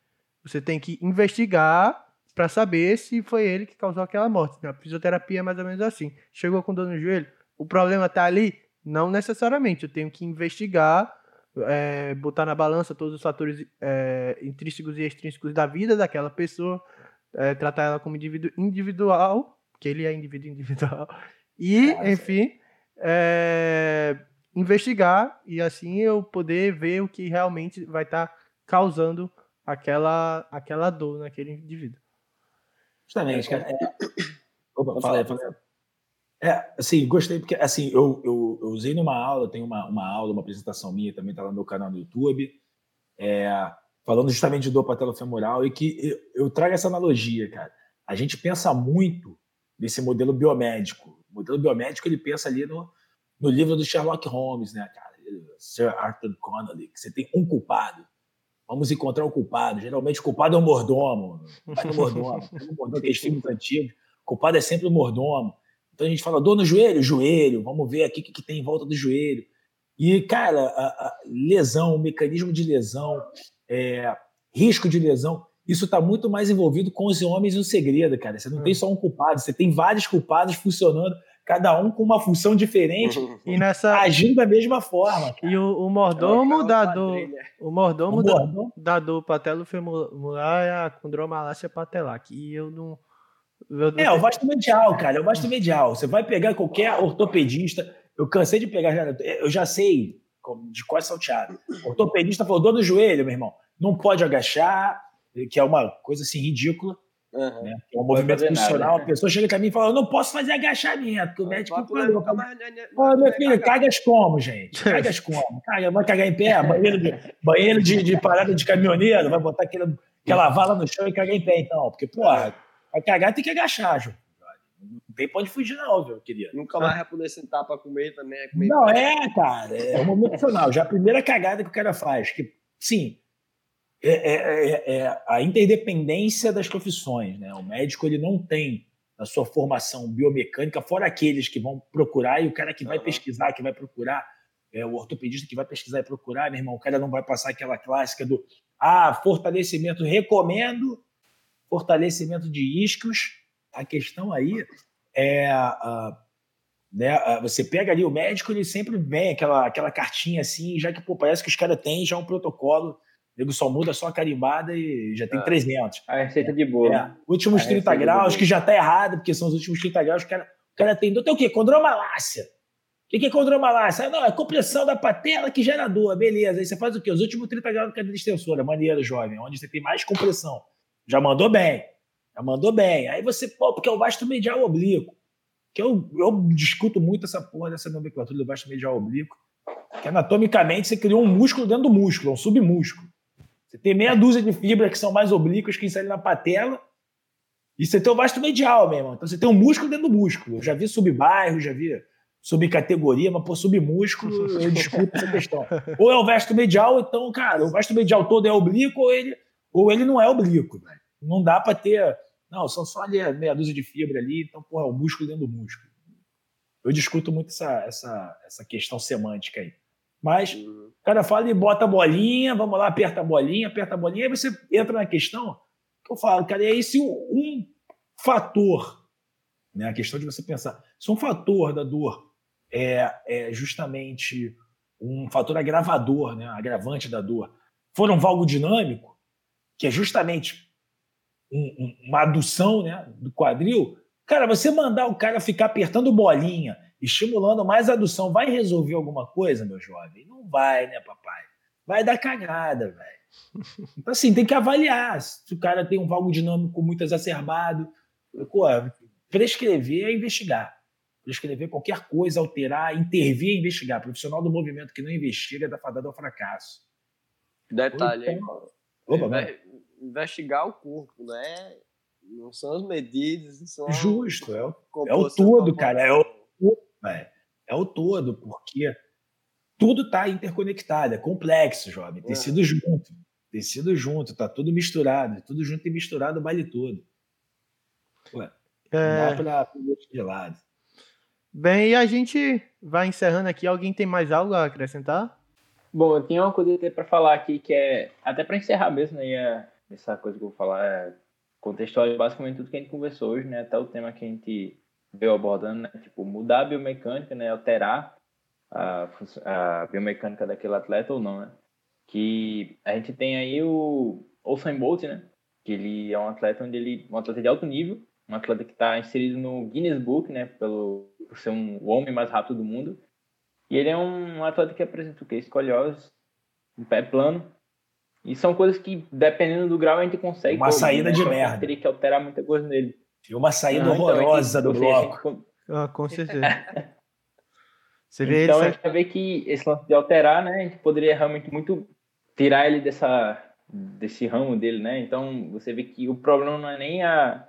Você tem que investigar para saber se foi ele que causou aquela morte. A fisioterapia é mais ou menos assim. Chegou com dor no joelho, o problema está ali? Não necessariamente. Eu tenho que investigar, é, botar na balança todos os fatores é, intrínsecos e extrínsecos da vida daquela pessoa, é, tratar ela como indivíduo individual, que ele é indivíduo individual, e, enfim, é, investigar e assim eu poder ver o que realmente vai estar tá causando aquela, aquela dor naquele indivíduo. Justamente, cara. É... Opa, fala aí, fala aí. É, assim, gostei porque, assim, eu, eu, eu usei numa aula, tem uma, uma aula, uma apresentação minha, também tá lá no meu canal no YouTube, é, falando justamente de dor patelofemoral, e que eu, eu trago essa analogia, cara. A gente pensa muito nesse modelo biomédico. O modelo biomédico ele pensa ali no, no livro do Sherlock Holmes, né, cara? Sir Arthur Connolly, que você tem um culpado. Vamos encontrar o culpado. Geralmente o culpado é o mordomo. O culpado é o mordomo. o mordomo aqueles filmes antigos. O culpado é sempre o mordomo. Então a gente fala, dor no joelho, joelho. Vamos ver aqui o que, que tem em volta do joelho. E, cara, a, a lesão, o mecanismo de lesão, é, risco de lesão, isso está muito mais envolvido com os homens no segredo, cara. Você não tem hum. só um culpado, você tem vários culpados funcionando, cada um com uma função diferente e nessa... agindo da mesma forma. Cara. E o, o mordomo é da dor, o mordomo, o da, mordomo da dor patelofemoral é a condromalácia patelar, que eu não... Eu não é, o vasto medial, cara, é o vasto medial. Você vai pegar qualquer ortopedista, eu cansei de pegar, eu já sei de é salteado. Ortopedista falou, dor no joelho, meu irmão, não pode agachar, que é uma coisa assim ridícula. Uhum. Né? É um movimento funcional. Nada, né? A pessoa chega para mim e fala: Eu não posso fazer agachamento. O médico falou: meu filho, cagas como, gente? Cagas como? Caga, vai cagar em pé? Banheiro de, banheiro de, de parada de caminhoneiro? Vai botar aquela, aquela vala no chão e cagar em pé, então? Porque, porra, vai cagar tem que agachar, João. Tem pra onde fugir, não, viu, querido? Nunca mais vai poder sentar pra comer também. É comer não, é, cara. É um momento funcional. Já a primeira cagada que o cara faz, que, sim, é, é, é, é, a interdependência das profissões. Né? O médico ele não tem a sua formação biomecânica, fora aqueles que vão procurar e o cara que vai uhum. pesquisar, que vai procurar, é, o ortopedista que vai pesquisar e procurar, meu irmão, o cara não vai passar aquela clássica do ah, fortalecimento, recomendo fortalecimento de isquios. A questão aí é. Uh, né, você pega ali o médico, ele sempre vem aquela, aquela cartinha assim, já que pô, parece que os caras têm já um protocolo nego só muda só a carimbada e já tem é. 300. A receita de boa. É. Últimos a 30 graus, que já tá errado, porque são os últimos 30 graus, o cara, o cara tem dor. Tem o quê? Condromalácia. O que é condromalácia? Não, é compressão da patela que gera dor. Beleza. Aí você faz o quê? Os últimos 30 graus da cadeira extensora. Maneiro, jovem. Onde você tem mais compressão. Já mandou bem. Já mandou bem. Aí você, pô, porque é o vasto medial oblíquo. Que eu, eu discuto muito essa porra dessa nomenclatura do vasto medial oblíquo. Que anatomicamente você criou um músculo dentro do músculo, um submúsculo. Você tem meia dúzia de fibras que são mais oblíquas que inserem na patela. E você tem o vasto medial, meu irmão. Então você tem um músculo dentro do músculo. Eu já vi subbairro, já vi subcategoria, mas por submúsculo eu discuto essa questão. Ou é o vasto medial, então, cara, o vasto medial todo é oblíquo ou ele, ou ele não é oblíquo. Velho. Não dá para ter. Não, são só ali meia dúzia de fibra ali, então, porra, é o músculo dentro do músculo. Eu discuto muito essa, essa, essa questão semântica aí. Mas o cara fala e bota a bolinha, vamos lá, aperta a bolinha, aperta a bolinha, aí você entra na questão que eu falo, cara, é esse um fator, né? A questão de você pensar, se um fator da dor é, é justamente um fator agravador, né? Agravante da dor, for um valgo dinâmico, que é justamente um, um, uma adução né, do quadril, cara, você mandar o cara ficar apertando bolinha estimulando mais adução, vai resolver alguma coisa, meu jovem? Não vai, né, papai? Vai dar cagada, velho. Então, assim, tem que avaliar. Se o cara tem um valgo dinâmico muito exacerbado, pô, prescrever é investigar. Prescrever qualquer coisa, alterar, intervir é investigar. Profissional do movimento que não investiga é da fadada ao fracasso. Detalhe então, Opa, investigar o corpo, né? Não são as medidas, são Justo, é o, é o todo, cara. É o, é, é o todo, porque tudo está interconectado, é complexo, jovem. Tecido é. junto, tecido junto, tá tudo misturado, tudo junto e misturado vale tudo. Ué, é... Não dá para de lado. Bem, e a gente vai encerrando aqui. Alguém tem mais algo a acrescentar? Bom, eu tinha uma coisa para falar aqui que é até para encerrar mesmo, né? Essa coisa que eu vou falar é contextualizar basicamente tudo que a gente conversou hoje, né? Até o tema que a gente veio abordando, né? Tipo, mudar a biomecânica, né? Alterar a, a biomecânica daquele atleta ou não, né? Que a gente tem aí o Usain Bolt, né? Que ele é um atleta onde ele, um atleta de alto nível, um atleta que está inserido no Guinness Book, né? Pelo, por ser um, o homem mais rápido do mundo. E ele é um atleta que apresenta o quê? Escoliose, um pé plano. E são coisas que, dependendo do grau, a gente consegue... Uma saída de merda. Teria que alterar muita coisa nele. E uma saída ah, horrorosa então, do bloco. Ah, com certeza. Você vê então a gente vai ver que esse lance de alterar, né? A gente poderia realmente muito tirar ele dessa desse ramo dele, né? Então você vê que o problema não é nem a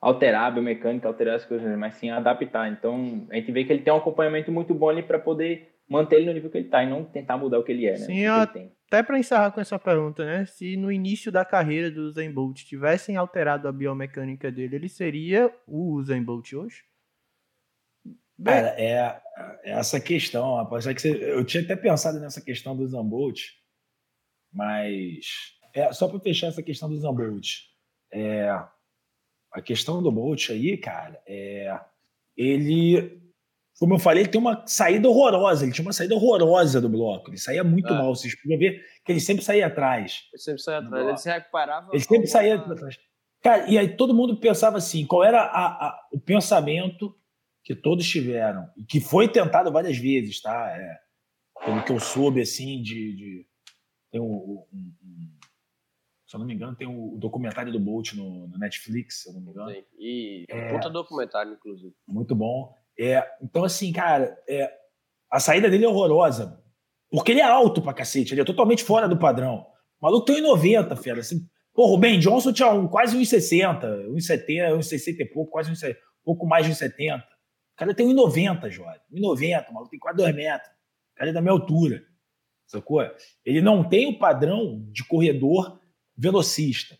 alterar a biomecânica, alterar as coisas, mas sim adaptar. Então a gente vê que ele tem um acompanhamento muito bom ali para poder manter ele no nível que ele está e não tentar mudar o que ele é, né? Sim, até para encerrar com essa pergunta, né? Se no início da carreira do Usain Bolt tivessem alterado a biomecânica dele, ele seria o Usain Bolt hoje? Cara, é, é essa questão, rapaz. É que você, eu tinha até pensado nessa questão do Zambolt, mas é, só para fechar essa questão do Zambolt, é, a questão do Bolt aí, cara, é, ele, como eu falei, ele tem uma saída horrorosa. Ele tinha uma saída horrorosa do bloco. Ele saía muito é. mal. Vocês podiam ver que ele sempre saía atrás. Ele sempre saía atrás. Ele se recuperava. Ele sempre saía atrás. Cara, e aí todo mundo pensava assim: qual era a, a, o pensamento que todos tiveram, e que foi tentado várias vezes, tá? É, pelo que eu soube, assim, de. de tem um, um, um, se eu não me engano, tem o documentário do Bolt no, no Netflix, se eu não me engano. Sim. E é, puta documentário, inclusive. Muito bom. É, então, assim, cara, é, a saída dele é horrorosa. Porque ele é alto pra cacete, ele é totalmente fora do padrão. O maluco tem 1,90, fera. Assim, porra, o Ben Johnson tinha um, quase 1,60, 1,70, 1,60 e pouco, quase um pouco mais de 1,70. O cara tem 1,90, Jorge. 1,90, o maluco tem quase 2 metros. O cara é da minha altura. Sacou? Ele não tem o padrão de corredor velocista.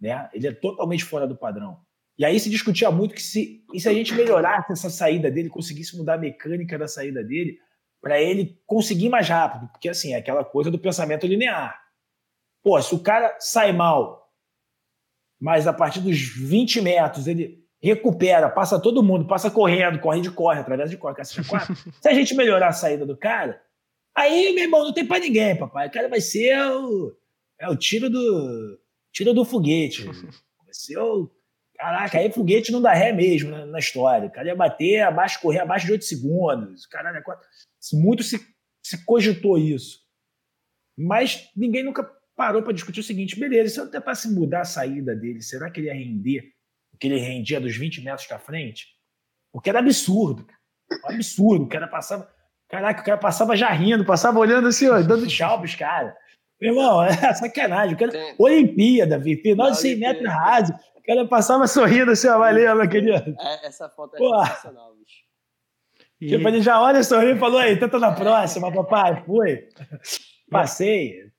Né? Ele é totalmente fora do padrão. E aí se discutia muito que se, e se a gente melhorasse essa saída dele, conseguisse mudar a mecânica da saída dele, para ele conseguir mais rápido. Porque assim, é aquela coisa do pensamento linear. Pô, se o cara sai mal, mas a partir dos 20 metros ele recupera, passa todo mundo, passa correndo, corre de corre, através de corre, cacete quatro. Se a gente melhorar a saída do cara, aí, meu irmão, não tem para ninguém, papai. O cara vai ser o, é o tiro do tiro do foguete. Vai ser o Caraca, aí foguete não dá ré mesmo na, na história. O cara ia bater abaixo, correr abaixo de 8 segundos. Caralho, é muito se, se cogitou isso. Mas ninguém nunca parou para discutir o seguinte: beleza, se eu tentasse mudar a saída dele, será que ele ia render que ele rendia dos 20 metros para frente, o que era absurdo. Um absurdo. O cara passava. Caraca, o cara passava já rindo, passava olhando assim, ó, dando tchau pros caras. Meu irmão, é sacanagem. O cara, Olimpíada, final de 100 metros raso. O cara passava sorrindo assim, ó, valeu, meu querido. É, essa foto é Pô. sensacional, bicho. E... Tipo, ele já olha sorrindo e falou, aí, tenta na próxima, papai. Foi. Passei.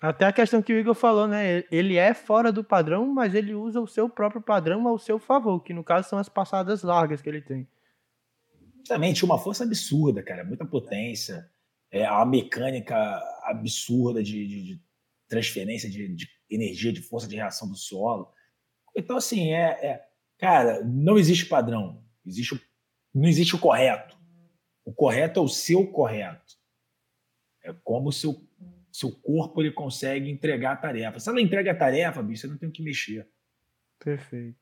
Até a questão que o Igor falou, né? Ele é fora do padrão, mas ele usa o seu próprio padrão ao seu favor, que no caso são as passadas largas que ele tem. Tinha uma força absurda, cara, muita potência, é, uma mecânica absurda de, de, de transferência de, de, energia, de força de reação do solo. Então, assim, é, é cara, não existe padrão, existe, não existe o correto. O correto é o seu correto. É como o seu seu corpo ele consegue entregar a tarefa. Se ela entrega a tarefa, bicho, você não tem o que mexer. Perfeito.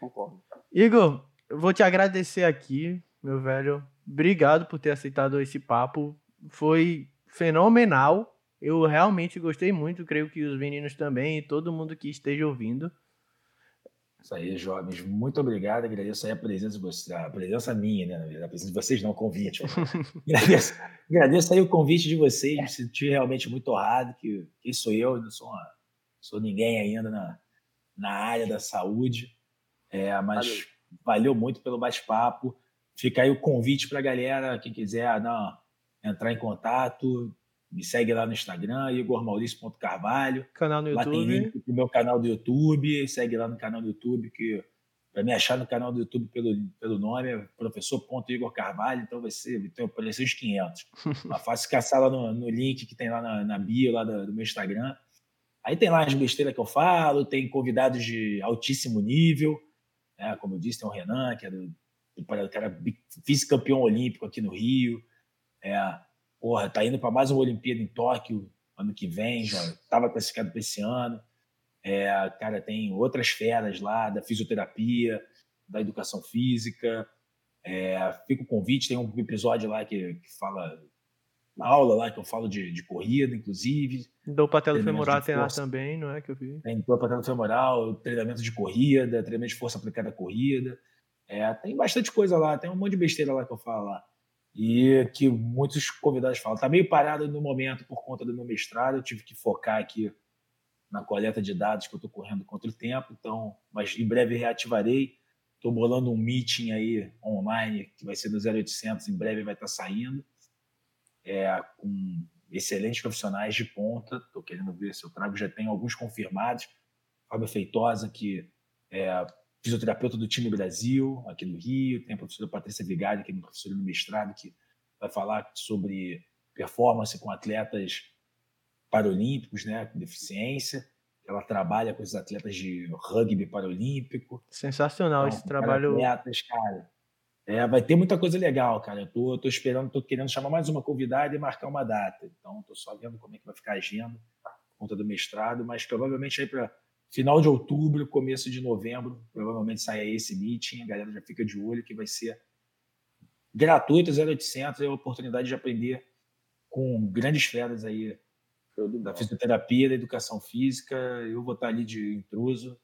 Concordo. Igor, eu vou te agradecer aqui, meu velho. Obrigado por ter aceitado esse papo. Foi fenomenal. Eu realmente gostei muito, creio que os meninos também e todo mundo que esteja ouvindo. Isso aí, jovens. Muito obrigado. Agradeço aí a presença de vocês, a presença minha, né? A presença de vocês, não o convite. agradeço, agradeço aí o convite de vocês. Me senti realmente muito honrado que quem sou eu, não sou, uma, sou ninguém ainda na, na área da saúde. É, mas valeu. valeu muito pelo bate-papo. Fica aí o convite para a galera, quem quiser não, entrar em contato, me segue lá no Instagram, igormaurício.carvalho. Canal no YouTube. Lá tem link pro meu canal do YouTube. Segue lá no canal do YouTube, que para me achar no canal do YouTube pelo, pelo nome é professor.igor Carvalho, então vai ser, vai aparecer uns 500. Mas fácil caçar lá no, no, link que tem lá na, na bio lá do, do, meu Instagram. Aí tem lá as besteiras que eu falo, tem convidados de altíssimo nível, né? como eu disse, tem o Renan, que é do, era vice-campeão olímpico aqui no Rio. É, porra, tá indo para mais uma Olimpíada em Tóquio ano que vem, já estava classificado para esse ano. É, cara, tem outras feras lá da fisioterapia, da educação física. É, fica o convite, tem um episódio lá que, que fala, uma aula lá que eu falo de, de corrida, inclusive. Do patelo femoral tem lá também, não é que eu vi? Tem do patelo femoral, treinamento de corrida, treinamento de força aplicada à corrida. É, tem bastante coisa lá, tem um monte de besteira lá que eu falo lá. E que muitos convidados falam. Está meio parado no momento por conta do meu mestrado, eu tive que focar aqui na coleta de dados que eu estou correndo contra o tempo, então, mas em breve reativarei. Estou bolando um meeting aí online que vai ser do 0800, em breve vai estar tá saindo, é, com excelentes profissionais de ponta. Estou querendo ver se eu trago, já tenho alguns confirmados. Fábio Feitosa, que é fisioterapeuta do time Brasil, aqui no Rio, tem a professora Patrícia Vigali, que é professora no mestrado, que vai falar sobre performance com atletas paralímpicos, né, com deficiência. Ela trabalha com os atletas de rugby paralímpico. Sensacional então, esse trabalho. Atletas, cara. É, vai ter muita coisa legal, cara. Eu tô, tô esperando, tô querendo chamar mais uma convidada e marcar uma data. Então, tô só vendo como é que vai ficar a agenda por conta do mestrado, mas provavelmente aí para final de outubro, começo de novembro, provavelmente sai esse meeting, a galera já fica de olho que vai ser gratuito, 0800, é a oportunidade de aprender com grandes feras aí da fisioterapia, da educação física, eu vou estar ali de intruso.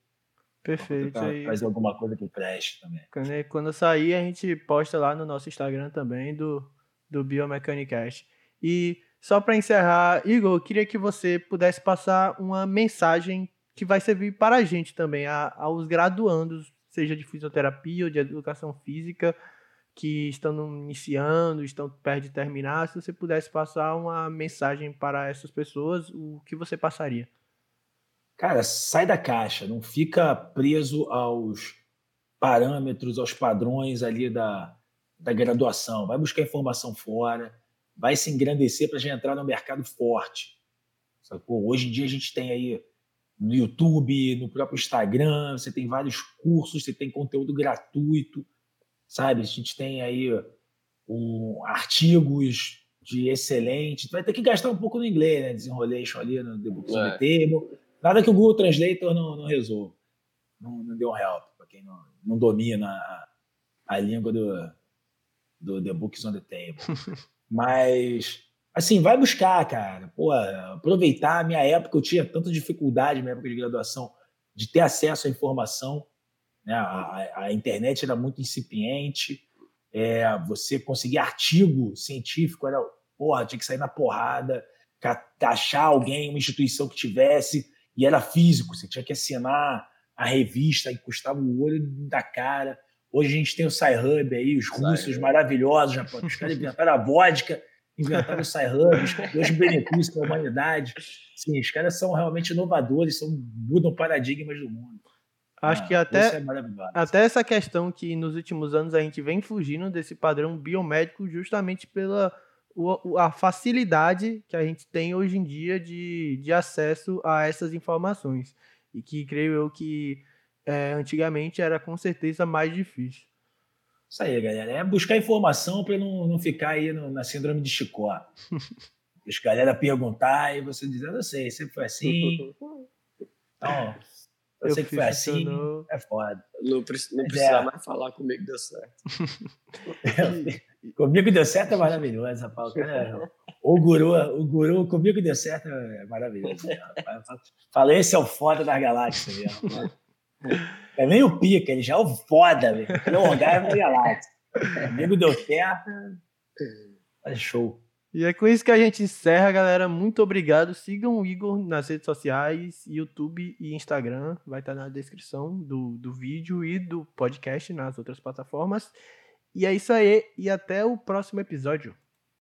Perfeito. Fazer alguma coisa que preste também. Quando, quando sair, a gente posta lá no nosso Instagram também do, do Biomechanicast. E só para encerrar, Igor, eu queria que você pudesse passar uma mensagem que vai servir para a gente também, a, aos graduandos, seja de fisioterapia ou de educação física, que estão iniciando, estão perto de terminar, se você pudesse passar uma mensagem para essas pessoas, o que você passaria? Cara, sai da caixa, não fica preso aos parâmetros, aos padrões ali da, da graduação. Vai buscar informação fora, vai se engrandecer para já entrar no mercado forte. Hoje em dia a gente tem aí no YouTube, no próprio Instagram, você tem vários cursos, você tem conteúdo gratuito, sabe? A gente tem aí um, artigos de excelente. Vai ter que gastar um pouco no inglês, né? Desenrolation ali no The Books é. Table. Nada que o Google Translator não, não resolva. Não, não deu um help para quem não, não domina a, a língua do, do The Books on the Table. Mas assim, vai buscar, cara. Pô, aproveitar a minha época, eu tinha tanta dificuldade na minha época de graduação de ter acesso à informação. Né? A, a internet era muito incipiente. É, você conseguir artigo científico era, porra, tinha que sair na porrada, achar alguém, uma instituição que tivesse, e era físico, você tinha que assinar a revista e custava o olho da cara. Hoje a gente tem o Sci-Hub aí, os russos maravilhosos, já, os caras inventaram a vodka inventaram o Sci-Hub, os benefícios para a humanidade. Sim, os caras são realmente inovadores, são, mudam paradigmas do mundo. Acho ah, que até, é até essa questão que nos últimos anos a gente vem fugindo desse padrão biomédico justamente pela o, a facilidade que a gente tem hoje em dia de, de acesso a essas informações. E que creio eu que é, antigamente era com certeza mais difícil. Isso aí, galera. É buscar informação para não, não ficar aí no, na síndrome de Chicó. Deixa a galera perguntar e você dizer, eu sei, sempre foi assim. Então, eu, eu sei que foi assim, é foda. Não, não precisa é. mais falar comigo deu certo. comigo deu certo é maravilhoso, rapaz. Cara, o guru, o guru, comigo deu certo é maravilhoso. Falei, esse é o foda das galáxias mesmo. É nem o pica, ele já é o foda, velho. Ele é o orgasmo da galáxia. Amigo deu certo. É show. E é com isso que a gente encerra, galera. Muito obrigado. Sigam o Igor nas redes sociais, YouTube e Instagram. Vai estar na descrição do, do vídeo e do podcast nas outras plataformas. E é isso aí. E até o próximo episódio.